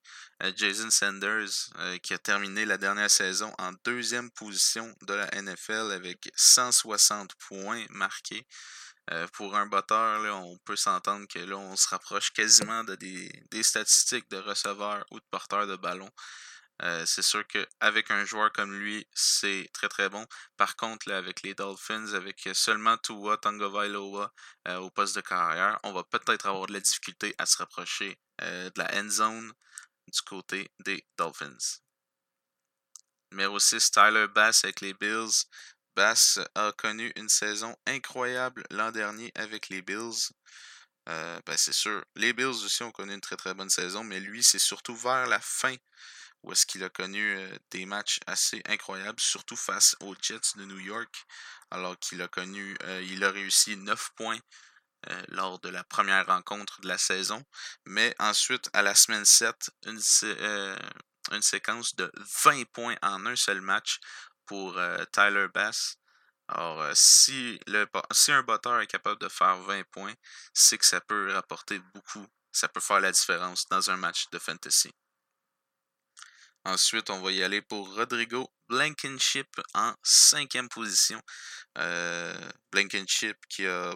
Jason Sanders qui a terminé la dernière saison en deuxième position de la NFL avec 160 points marqués. Euh, pour un botteur, là, on peut s'entendre que là, on se rapproche quasiment de des, statistiques de receveurs ou de porteurs de ballon. Euh, c'est sûr qu'avec un joueur comme lui, c'est très très bon. Par contre, avec les Dolphins, avec seulement Tua Tonga euh, au poste de carrière, on va peut-être avoir de la difficulté à se rapprocher de la end zone du côté des Dolphins. Numéro 6, Tyler Bass avec les Bills. Bass a connu une saison incroyable l'an dernier avec les Bills. Euh, ben c'est sûr. Les Bills aussi ont connu une très très bonne saison, mais lui, c'est surtout vers la fin où est-ce qu'il a connu euh, des matchs assez incroyables, surtout face aux Jets de New York, alors qu'il a connu, euh, il a réussi 9 points lors de la première rencontre de la saison. Mais ensuite, à la semaine 7, une, une séquence de 20 points en un seul match pour Tyler Bass. Alors, si, le, si un botteur est capable de faire 20 points, c'est que ça peut rapporter beaucoup. Ça peut faire la différence dans un match de fantasy. Ensuite, on va y aller pour Rodrigo Blankenship en cinquième position. Euh, Blankenship qui a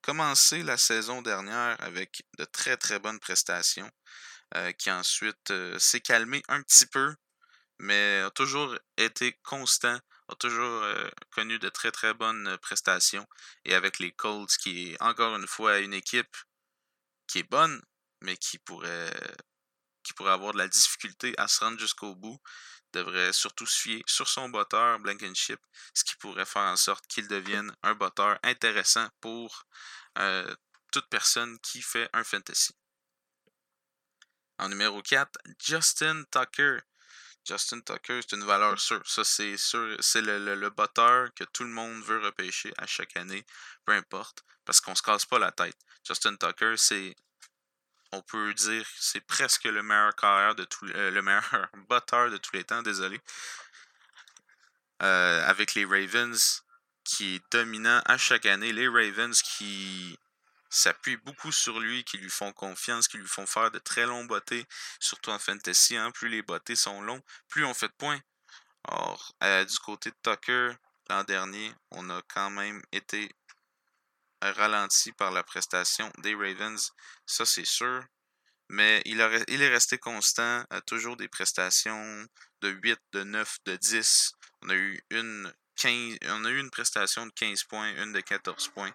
commencé la saison dernière avec de très très bonnes prestations, euh, qui ensuite euh, s'est calmé un petit peu, mais a toujours été constant, a toujours euh, connu de très très bonnes prestations. Et avec les Colts, qui est encore une fois une équipe qui est bonne, mais qui pourrait qui pourrait avoir de la difficulté à se rendre jusqu'au bout devrait surtout se fier sur son botteur Blankenship, ce qui pourrait faire en sorte qu'il devienne un botteur intéressant pour euh, toute personne qui fait un fantasy. En numéro 4, Justin Tucker. Justin Tucker, c'est une valeur sûre. Ça, c'est sûr. C'est le, le, le, botteur que tout le monde veut repêcher à chaque année, peu importe, parce qu'on se casse pas la tête. Justin Tucker, c'est on peut dire c'est presque le meilleur carrière de tout, euh, le meilleur botteur de tous les temps, désolé. Euh, avec les Ravens, qui est dominant à chaque année. Les Ravens qui s'appuient beaucoup sur lui, qui lui font confiance, qui lui font faire de très longs bottés, surtout en fantasy. Hein, plus les bottés sont longs, plus on fait de points. Or, euh, du côté de Tucker, l'an dernier, on a quand même été ralenti par la prestation des Ravens, ça c'est sûr. Mais il, est resté constant, à toujours des prestations de 8, de 9, de 10. On a eu une 15, on a eu une prestation de 15 points, une de 14 points.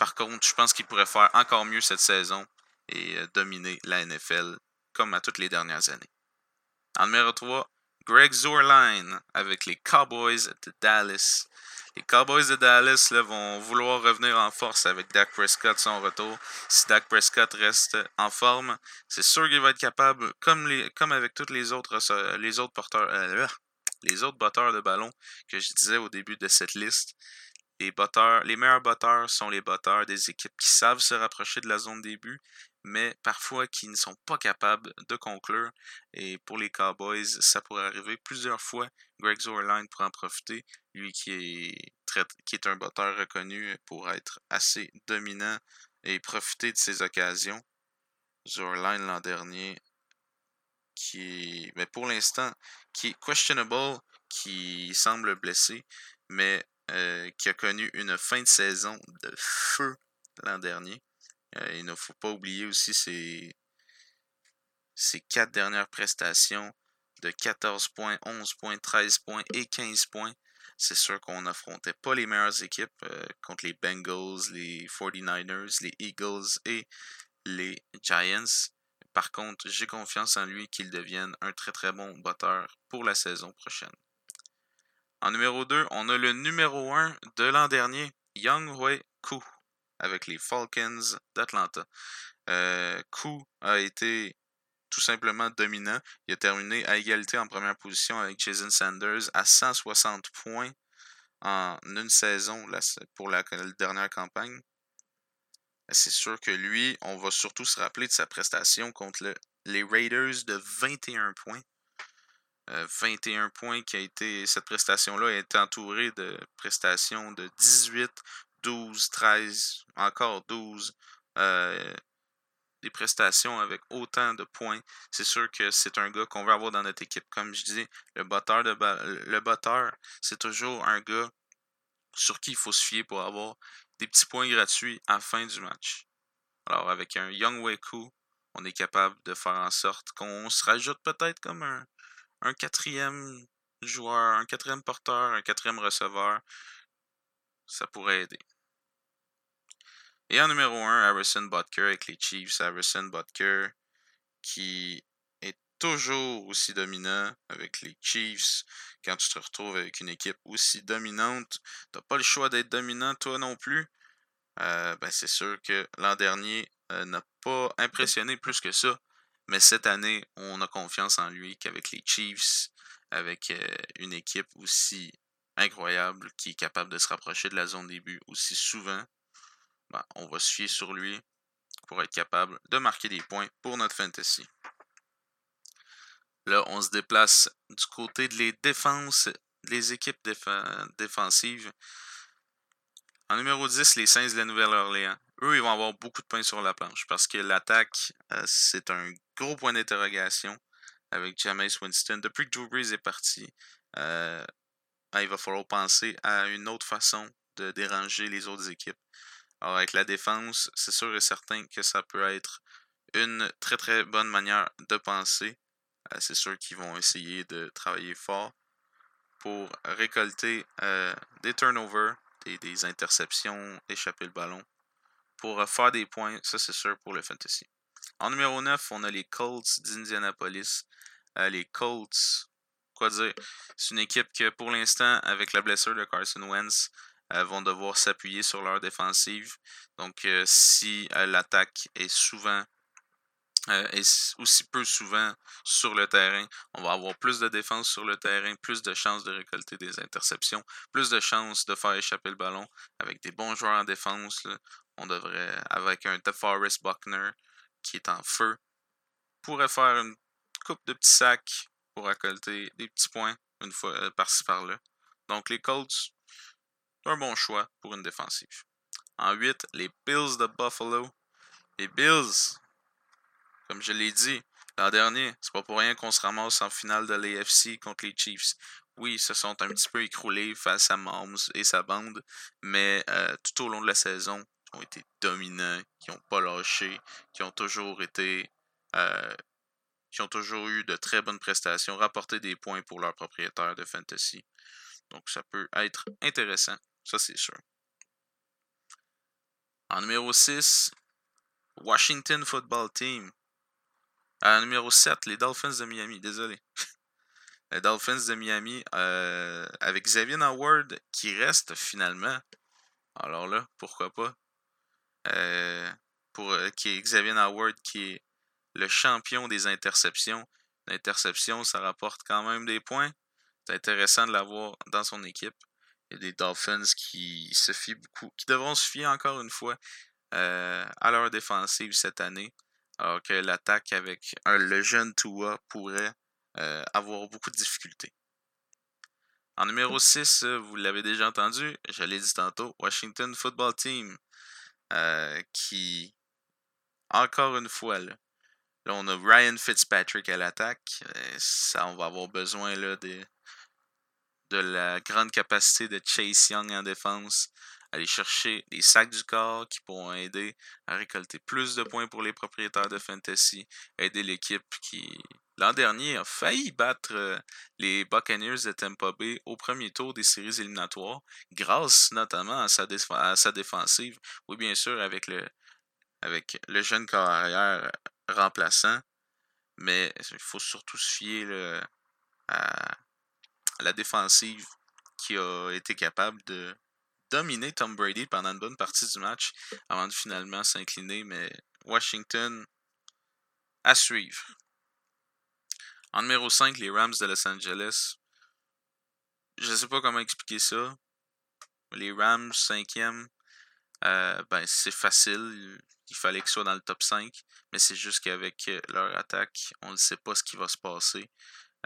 Par contre, je pense qu'il pourrait faire encore mieux cette saison et euh, dominer la NFL comme à toutes les dernières années. En numéro 3, Greg Zorline avec les Cowboys de Dallas. Les Cowboys de Dallas vont vouloir revenir en force avec Dak Prescott son retour. Si Dak Prescott reste en forme, c'est sûr qu'il va être capable, comme, avec tous les autres, les autres euh, les autres batteurs de ballon que je disais au début de cette liste. Les, meilleurs batteurs sont les batteurs des équipes qui savent se rapprocher de la zone début mais parfois qui ne sont pas capables de conclure. Et pour les Cowboys, ça pourrait arriver plusieurs fois. Greg Zorline pourrait en profiter, lui qui est, qui est un batteur reconnu pour être assez dominant et profiter de ses occasions. Zorline l'an dernier, qui mais pour l'instant, qui est questionable, qui semble blessé, mais euh, qui a connu une fin de saison de feu l'an dernier. Euh, il ne faut pas oublier aussi ces, quatre dernières prestations de 14 points, 11 points, 13 points et 15 points. C'est sûr qu'on n'affrontait pas les meilleures équipes euh, contre les Bengals, les 49ers, les Eagles et les Giants. Par contre, j'ai confiance en lui qu'il devienne un très très bon batteur pour la saison prochaine. En numéro 2, on a le numéro 1 de l'an dernier, Young Hui Koo avec les Falcons d'Atlanta. Euh, a été tout simplement dominant. Il a terminé à égalité en première position avec Jason Sanders à 160 points en une saison pour la, dernière campagne. C'est sûr que lui, on va surtout se rappeler de sa prestation contre les Raiders de 21 points. 21 euh, points qui a été. Cette prestation-là a été entourée de prestations de 18, 12, 13, encore 12. Euh, des prestations avec autant de points, c'est sûr que c'est un gars qu'on veut avoir dans notre équipe. Comme je dis, le batteur, de le batteur, c'est toujours un gars sur qui il faut se fier pour avoir des petits points gratuits à la fin du match. Alors, avec un Young Weku, on est capable de faire en sorte qu'on se rajoute peut-être comme un, un quatrième joueur, un quatrième porteur, un quatrième receveur. Ça pourrait aider. Et en numéro 1, Harrison Butker avec les Chiefs. Harrison Butker qui est toujours aussi dominant avec les Chiefs. Quand tu te retrouves avec une équipe aussi dominante, t'as pas le choix d'être dominant toi non plus. Euh, ben c'est sûr que l'an dernier euh, n'a pas impressionné plus que ça. Mais cette année, on a confiance en lui qu'avec les Chiefs, avec euh, une équipe aussi incroyable qui est capable de se rapprocher de la zone début aussi souvent, ben, on va se fier sur lui pour être capable de marquer des points pour notre fantasy. Là, on se déplace du côté de les défenses, les équipes défensives. En numéro 10, les Saints de la Nouvelle-Orléans. Eux, ils vont avoir beaucoup de points sur la planche parce que l'attaque, euh, c'est un gros point d'interrogation avec James Winston. Depuis que Drew Brees est parti, euh, ben, il va falloir penser à une autre façon de déranger les autres équipes. Alors, avec la défense, c'est sûr et certain que ça peut être une très très bonne manière de penser. Euh, c'est sûr qu'ils vont essayer de travailler fort pour récolter des turnovers, des, des, interceptions, échapper le ballon, pour faire des points, ça c'est sûr pour le fantasy. En numéro 9, on a les Colts d'Indianapolis. les Colts, quoi dire, c'est une équipe que pour l'instant, avec la blessure de Carson Wentz, euh, vont devoir s'appuyer sur leur défensive. Donc, euh, si euh, l'attaque est souvent est aussi peu souvent sur le terrain, on va avoir plus de défense sur le terrain, plus de chances de récolter des interceptions, plus de chances de faire échapper le ballon avec des bons joueurs en défense. On devrait, avec un DeForest Buckner qui est en feu, pourrait faire une coupe de petits sacs pour récolter des petits points une fois par-ci par-là. Donc les Colts, un bon choix pour une défensive. En 8, les Bills de Buffalo. Les Bills, comme je l'ai dit l'an dernier, c'est pas pour rien qu'on se ramasse en finale de l'AFC contre les Chiefs. Oui, ils se sont un petit peu écroulés face à Mahomes et sa bande, mais euh, tout au long de la saison, ils ont été dominants, qui n'ont pas lâché, qui ont toujours été euh, qui ont toujours eu de très bonnes prestations, rapporté des points pour leurs propriétaires de fantasy. Donc ça peut être intéressant ça, c'est sûr. En numéro 6, Washington Football Team. En numéro 7, les Dolphins de Miami. Désolé. les Dolphins de Miami euh, avec Xavier Howard qui reste finalement. Alors là, pourquoi pas? Euh, pour euh, qui Xavier Howard qui est le champion des interceptions. L'interception, ça rapporte quand même des points. C'est intéressant de l'avoir dans son équipe. Il y a des Dolphins qui se fient beaucoup, qui devront se fier encore une fois euh, à leur défensive cette année, alors que l'attaque avec le jeune Tua pourrait avoir beaucoup de difficultés. En numéro 6, vous l'avez déjà entendu, je l'ai dit tantôt, Washington Football Team, euh, qui, encore une fois, là, on a Ryan Fitzpatrick à l'attaque. Ça, on va avoir besoin là, de la grande capacité de Chase Young en défense, aller chercher les sacs du corps qui pourront aider à récolter plus de points pour les propriétaires de fantasy, aider l'équipe qui l'an dernier a failli battre euh, les Buccaneers de Tampa Bay au premier tour des séries éliminatoires, grâce notamment à sa, défensive. Oui, bien sûr, avec le, avec le jeune carrière remplaçant, mais il faut surtout se fier à la défensive qui a été capable de dominer Tom Brady pendant une bonne partie du match avant de finalement s'incliner, mais Washington à suivre. En numéro 5, les Rams de Los Angeles. Je ne sais pas comment expliquer ça. Les Rams, 5e, euh, ben, c'est facile. Il fallait qu'ils soient dans le top 5. Mais c'est juste qu'avec leur attaque, on ne sait pas ce qui va se passer.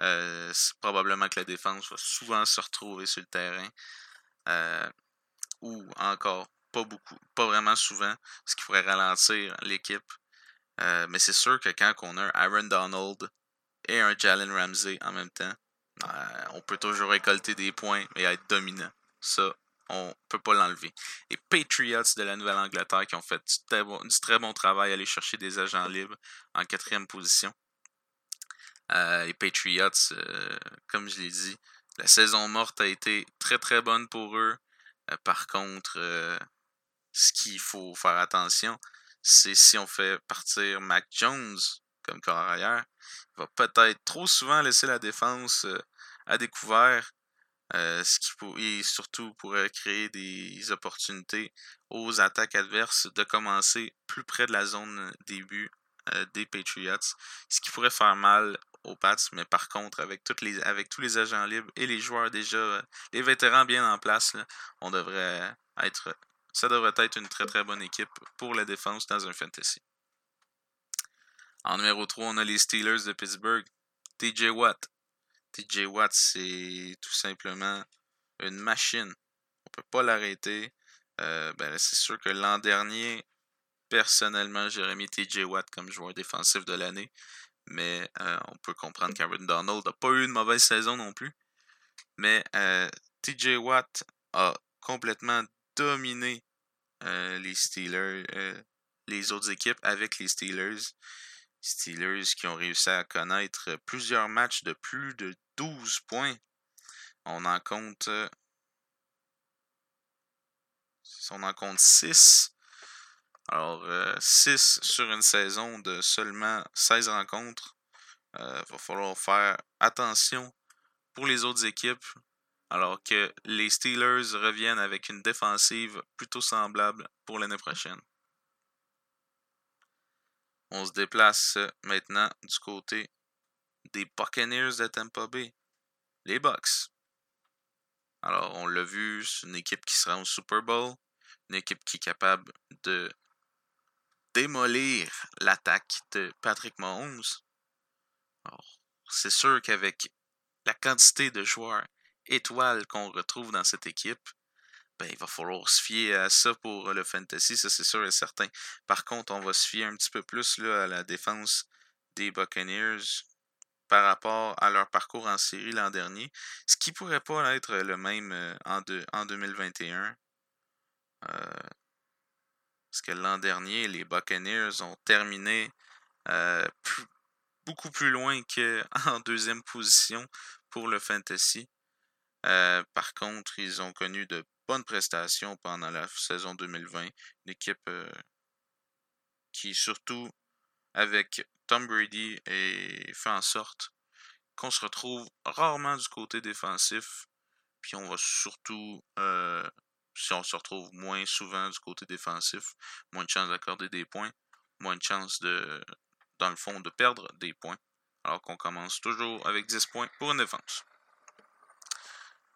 Euh, c'est probablement que la défense va souvent se retrouver sur le terrain. Euh, ou encore, pas beaucoup, pas vraiment souvent, ce qui pourrait ralentir l'équipe. Euh, mais c'est sûr que quand on a Aaron Donald et un Jalen Ramsey en même temps, on peut toujours récolter des points et être dominant. Ça, on peut pas l'enlever. Les Patriots de la Nouvelle-Angleterre qui ont fait du très bon travail à aller chercher des agents libres en quatrième position. Euh, les Patriots, euh, comme je l'ai dit, la saison morte a été très très bonne pour eux. Euh, par contre, ce qu'il faut faire attention, c'est si on fait partir Mac Jones comme corps arrière, il va peut-être trop souvent laisser la défense à découvert, ce qui pour, et surtout pourrait créer des opportunités aux attaques adverses de commencer plus près de la zone début des Patriots, ce qui pourrait faire mal aux Pats, mais par contre, avec tous les agents libres et les joueurs déjà, les vétérans bien en place, on devrait être ça devrait être une très très bonne équipe pour la défense dans un fantasy. En numéro 3, on a les Steelers de Pittsburgh. TJ Watt. TJ Watt, c'est tout simplement une machine. On peut pas l'arrêter. Euh, ben c'est sûr que l'an dernier, personnellement, j'aurais mis TJ Watt comme joueur défensif de l'année. Mais euh, on peut comprendre qu'Aaron Donald n'a pas eu une mauvaise saison non plus. Mais euh, TJ Watt a complètement dominé les Steelers, les autres équipes avec les Steelers. Steelers qui ont réussi à connaître plusieurs matchs de plus de 12 points. On en compte. On en compte 6. Alors, 6 sur une saison de seulement 16 rencontres. Il va falloir faire attention pour les autres équipes. Alors que les Steelers reviennent avec une défensive plutôt semblable pour l'année prochaine. On se déplace maintenant du côté des Buccaneers de Tampa Bay. Les Bucks. Alors, on l'a vu, c'est une équipe qui sera au Super Bowl, une équipe qui est capable de démolir l'attaque de Patrick Mahomes. C'est sûr qu'avec la quantité de joueurs étoiles qu'on retrouve dans cette équipe, ben, il va falloir se fier à ça pour le fantasy, ça c'est sûr et certain. Par contre, on va se fier un petit peu plus là, à la défense des Buccaneers par rapport à leur parcours en série l'an dernier, ce qui pourrait pas être le même euh, en, en 2021. Euh, parce que l'an dernier, les Buccaneers ont terminé euh, beaucoup plus loin qu'en deuxième position pour le fantasy. par contre, ils ont connu de bonne prestation pendant la saison 2020. Une équipe euh, qui, surtout avec Tom Brady, et fait en sorte qu'on se retrouve rarement du côté défensif. Puis on va surtout, euh, si on se retrouve moins souvent du côté défensif, moins de chances d'accorder des points, moins de chances de, dans le fond, de perdre des points. Alors qu'on commence toujours avec 10 points pour une défense.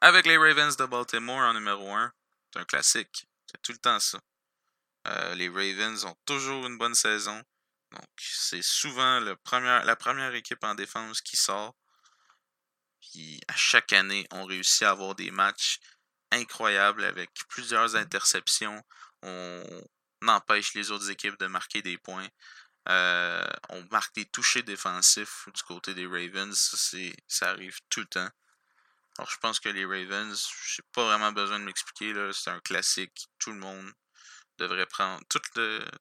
Avec les Ravens de Baltimore en numéro 1, c'est un classique. C'est tout le temps ça. Euh, les Ravens ont toujours une bonne saison. Donc, c'est souvent la première équipe en défense qui sort. Puis, à chaque année, on réussit à avoir des matchs incroyables avec plusieurs interceptions. On empêche les autres équipes de marquer des points. Euh, on marque des touchés défensifs du côté des Ravens. ça arrive tout le temps. Alors, je pense que les Ravens, j'ai pas vraiment besoin de m'expliquer. C'est un classique. Tout le monde devrait prendre. Toute,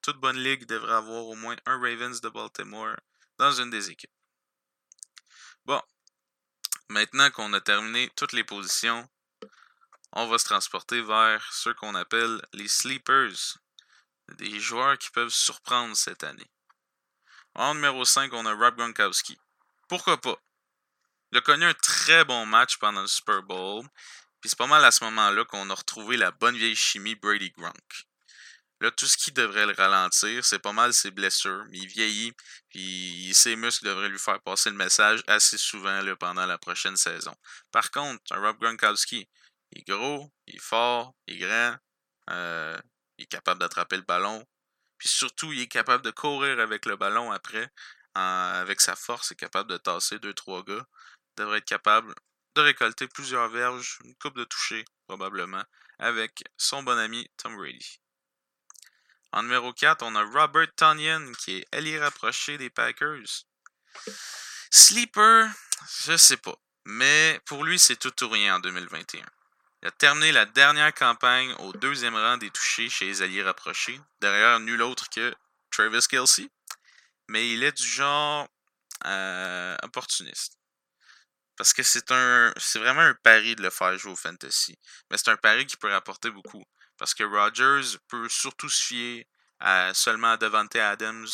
toute bonne ligue devrait avoir au moins un Ravens de Baltimore dans une des équipes. Bon. Maintenant qu'on a terminé toutes les positions, on va se transporter vers ceux qu'on appelle les sleepers. Des joueurs qui peuvent surprendre cette année. En numéro 5, on a Rob Gronkowski. Pourquoi pas? Il a connu un très bon match pendant le Super Bowl. Puis c'est pas mal à ce moment-là qu'on a retrouvé la bonne vieille chimie Brady Gronk. Là, tout ce qui devrait le ralentir, c'est pas mal ses blessures. Mais il vieillit, puis ses muscles devraient lui faire passer le message assez souvent là, pendant la prochaine saison. Par contre, un Rob Gronkowski, il est gros, il est fort, il est grand, euh, il est capable d'attraper le ballon. Puis surtout, il est capable de courir avec le ballon après, avec sa force, il est capable de tasser deux, trois gars devrait être capable de récolter plusieurs verges, une coupe de toucher probablement, avec son bon ami Tom Brady. En numéro 4, on a Robert Tonyan qui est allié rapproché des Packers. Sleeper, je sais pas. Mais pour lui, c'est tout ou rien en 2021. Il a terminé la dernière campagne au deuxième rang des touchés chez les alliés rapprochés, derrière nul autre que Travis Kelsey. Mais il est du genre euh, opportuniste. Parce que c'est un c'est vraiment un pari de le faire jouer au fantasy. Mais c'est un pari qui peut rapporter beaucoup. Parce que Rodgers peut surtout se fier à seulement à Devante Adams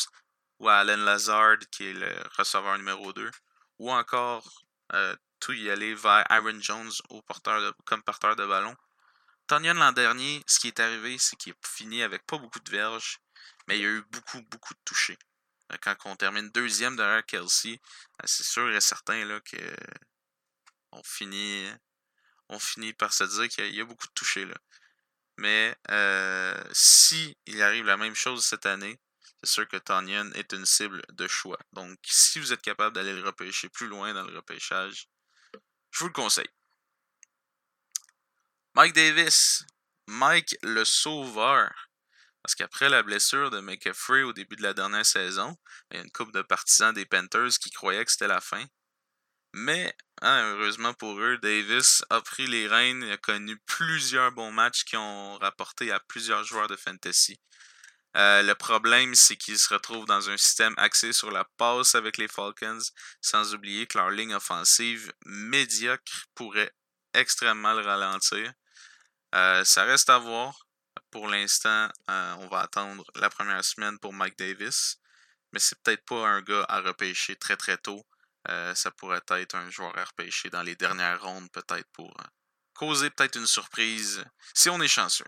ou à Allen Lazard, qui est le receveur numéro 2. Ou encore euh, tout y aller vers Aaron Jones au porteur comme porteur de ballon. Tonyan l'an dernier, ce qui est arrivé, c'est qu'il a fini avec pas beaucoup de verges, mais il y a eu beaucoup, beaucoup de touchés. Quand on termine deuxième derrière Kelsey, ben, c'est sûr et certain là, que on finit, par se dire qu'il y a beaucoup de touchés. Là. Mais euh, si il arrive la même chose cette année, c'est sûr que Tanyan est une cible de choix. Donc, si vous êtes capable d'aller le repêcher plus loin dans le repêchage, je vous le conseille. Mike Davis. Mike le sauveur. Parce qu'après la blessure de McAfee au début de la dernière saison, il y a une couple de partisans des Panthers qui croyaient que c'était la fin. Mais, hein, heureusement pour eux, Davis a pris les rênes et a connu plusieurs bons matchs qui ont rapporté à plusieurs joueurs de fantasy. Euh, le problème, c'est qu'ils se retrouvent dans un système axé sur la passe avec les Falcons, sans oublier que leur ligne offensive médiocre pourrait extrêmement le ralentir. Euh, ça reste à voir. Pour l'instant, euh, on va attendre la première semaine pour Mike Davis. Mais c'est peut-être pas un gars à repêcher très très tôt. Ça pourrait être un joueur à dans les dernières rondes, peut-être pour causer peut-être une surprise si on est chanceux.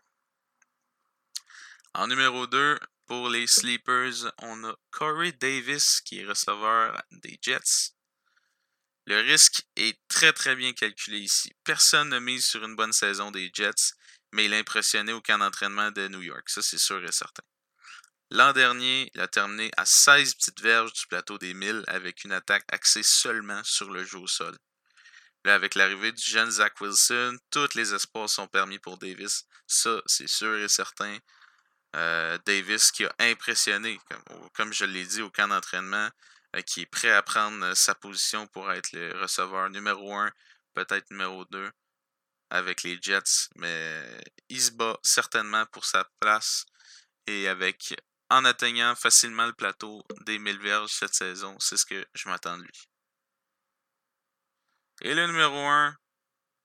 En numéro 2, pour les Sleepers, on a Corey Davis qui est receveur des Jets. Le risque est très très bien calculé ici. Personne ne mise sur une bonne saison des Jets, mais il a impressionné au camp d'entraînement de New York, ça c'est sûr et certain. L'an dernier, il a terminé à 16 petites verges du plateau des 1000 avec une attaque axée seulement sur le jeu au sol. Là, avec l'arrivée du jeune Zach Wilson, tous les espoirs sont permis pour Davis. Ça, c'est sûr et certain. Euh, Davis qui a impressionné, comme, je l'ai dit au camp d'entraînement, euh, qui est prêt à prendre euh, sa position pour être le receveur numéro 1, peut-être numéro 2 avec les Jets, mais il se bat certainement pour sa place et avec en atteignant facilement le plateau des 1000 verges cette saison, c'est ce que je m'attends de lui. Et le numéro 1,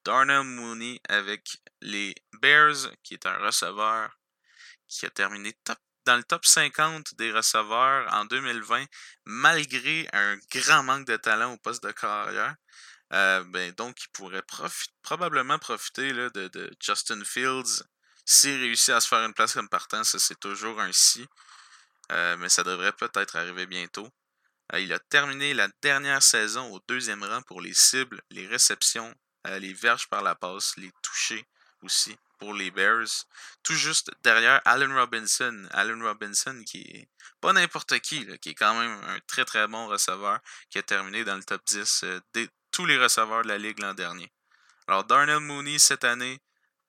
Darnell Mooney avec les Bears, qui est un receveur qui a terminé dans le top 50 des receveurs en 2020, malgré un grand manque de talent au poste de carrière. Euh, ben, donc, il pourrait probablement profiter de, Justin Fields s'il réussit à se faire une place comme partant. Ça, c'est toujours un. Euh, mais ça devrait peut-être arriver bientôt. Euh, il a terminé la dernière saison au deuxième rang pour les cibles, les réceptions, les verges par la passe, les touchés aussi pour les Bears. Tout juste derrière Allen Robinson. Allen Robinson qui est pas n'importe qui, qui est quand même un très très bon receveur qui a terminé dans le top 10 euh, de tous les receveurs de la ligue l'an dernier. Alors Darnell Mooney cette année,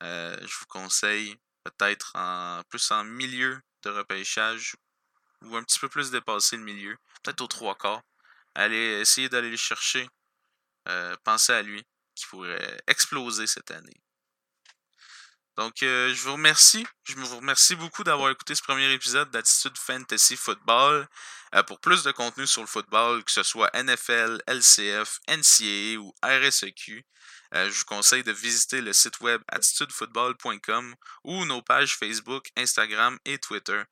euh, je vous conseille peut-être en plus en milieu de repêchage ou un petit peu plus dépasser le milieu, peut-être aux trois quarts. Allez essayer d'aller le chercher. Euh, pensez à lui qui pourrait exploser cette année. Donc, euh, je vous remercie. Je vous remercie beaucoup d'avoir écouté ce premier épisode d'Attitude Fantasy Football. Euh, pour plus de contenu sur le football, que ce soit NFL, LCF, NCAA ou RSEQ, je vous conseille de visiter le site web attitudefootball.com ou nos pages Facebook, Instagram et Twitter.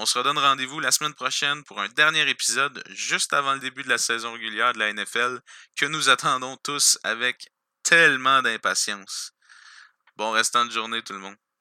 On se redonne rendez-vous la semaine prochaine pour un dernier épisode juste avant le début de la saison régulière de la NFL que nous attendons tous avec tellement d'impatience. Bon restant de journée tout le monde.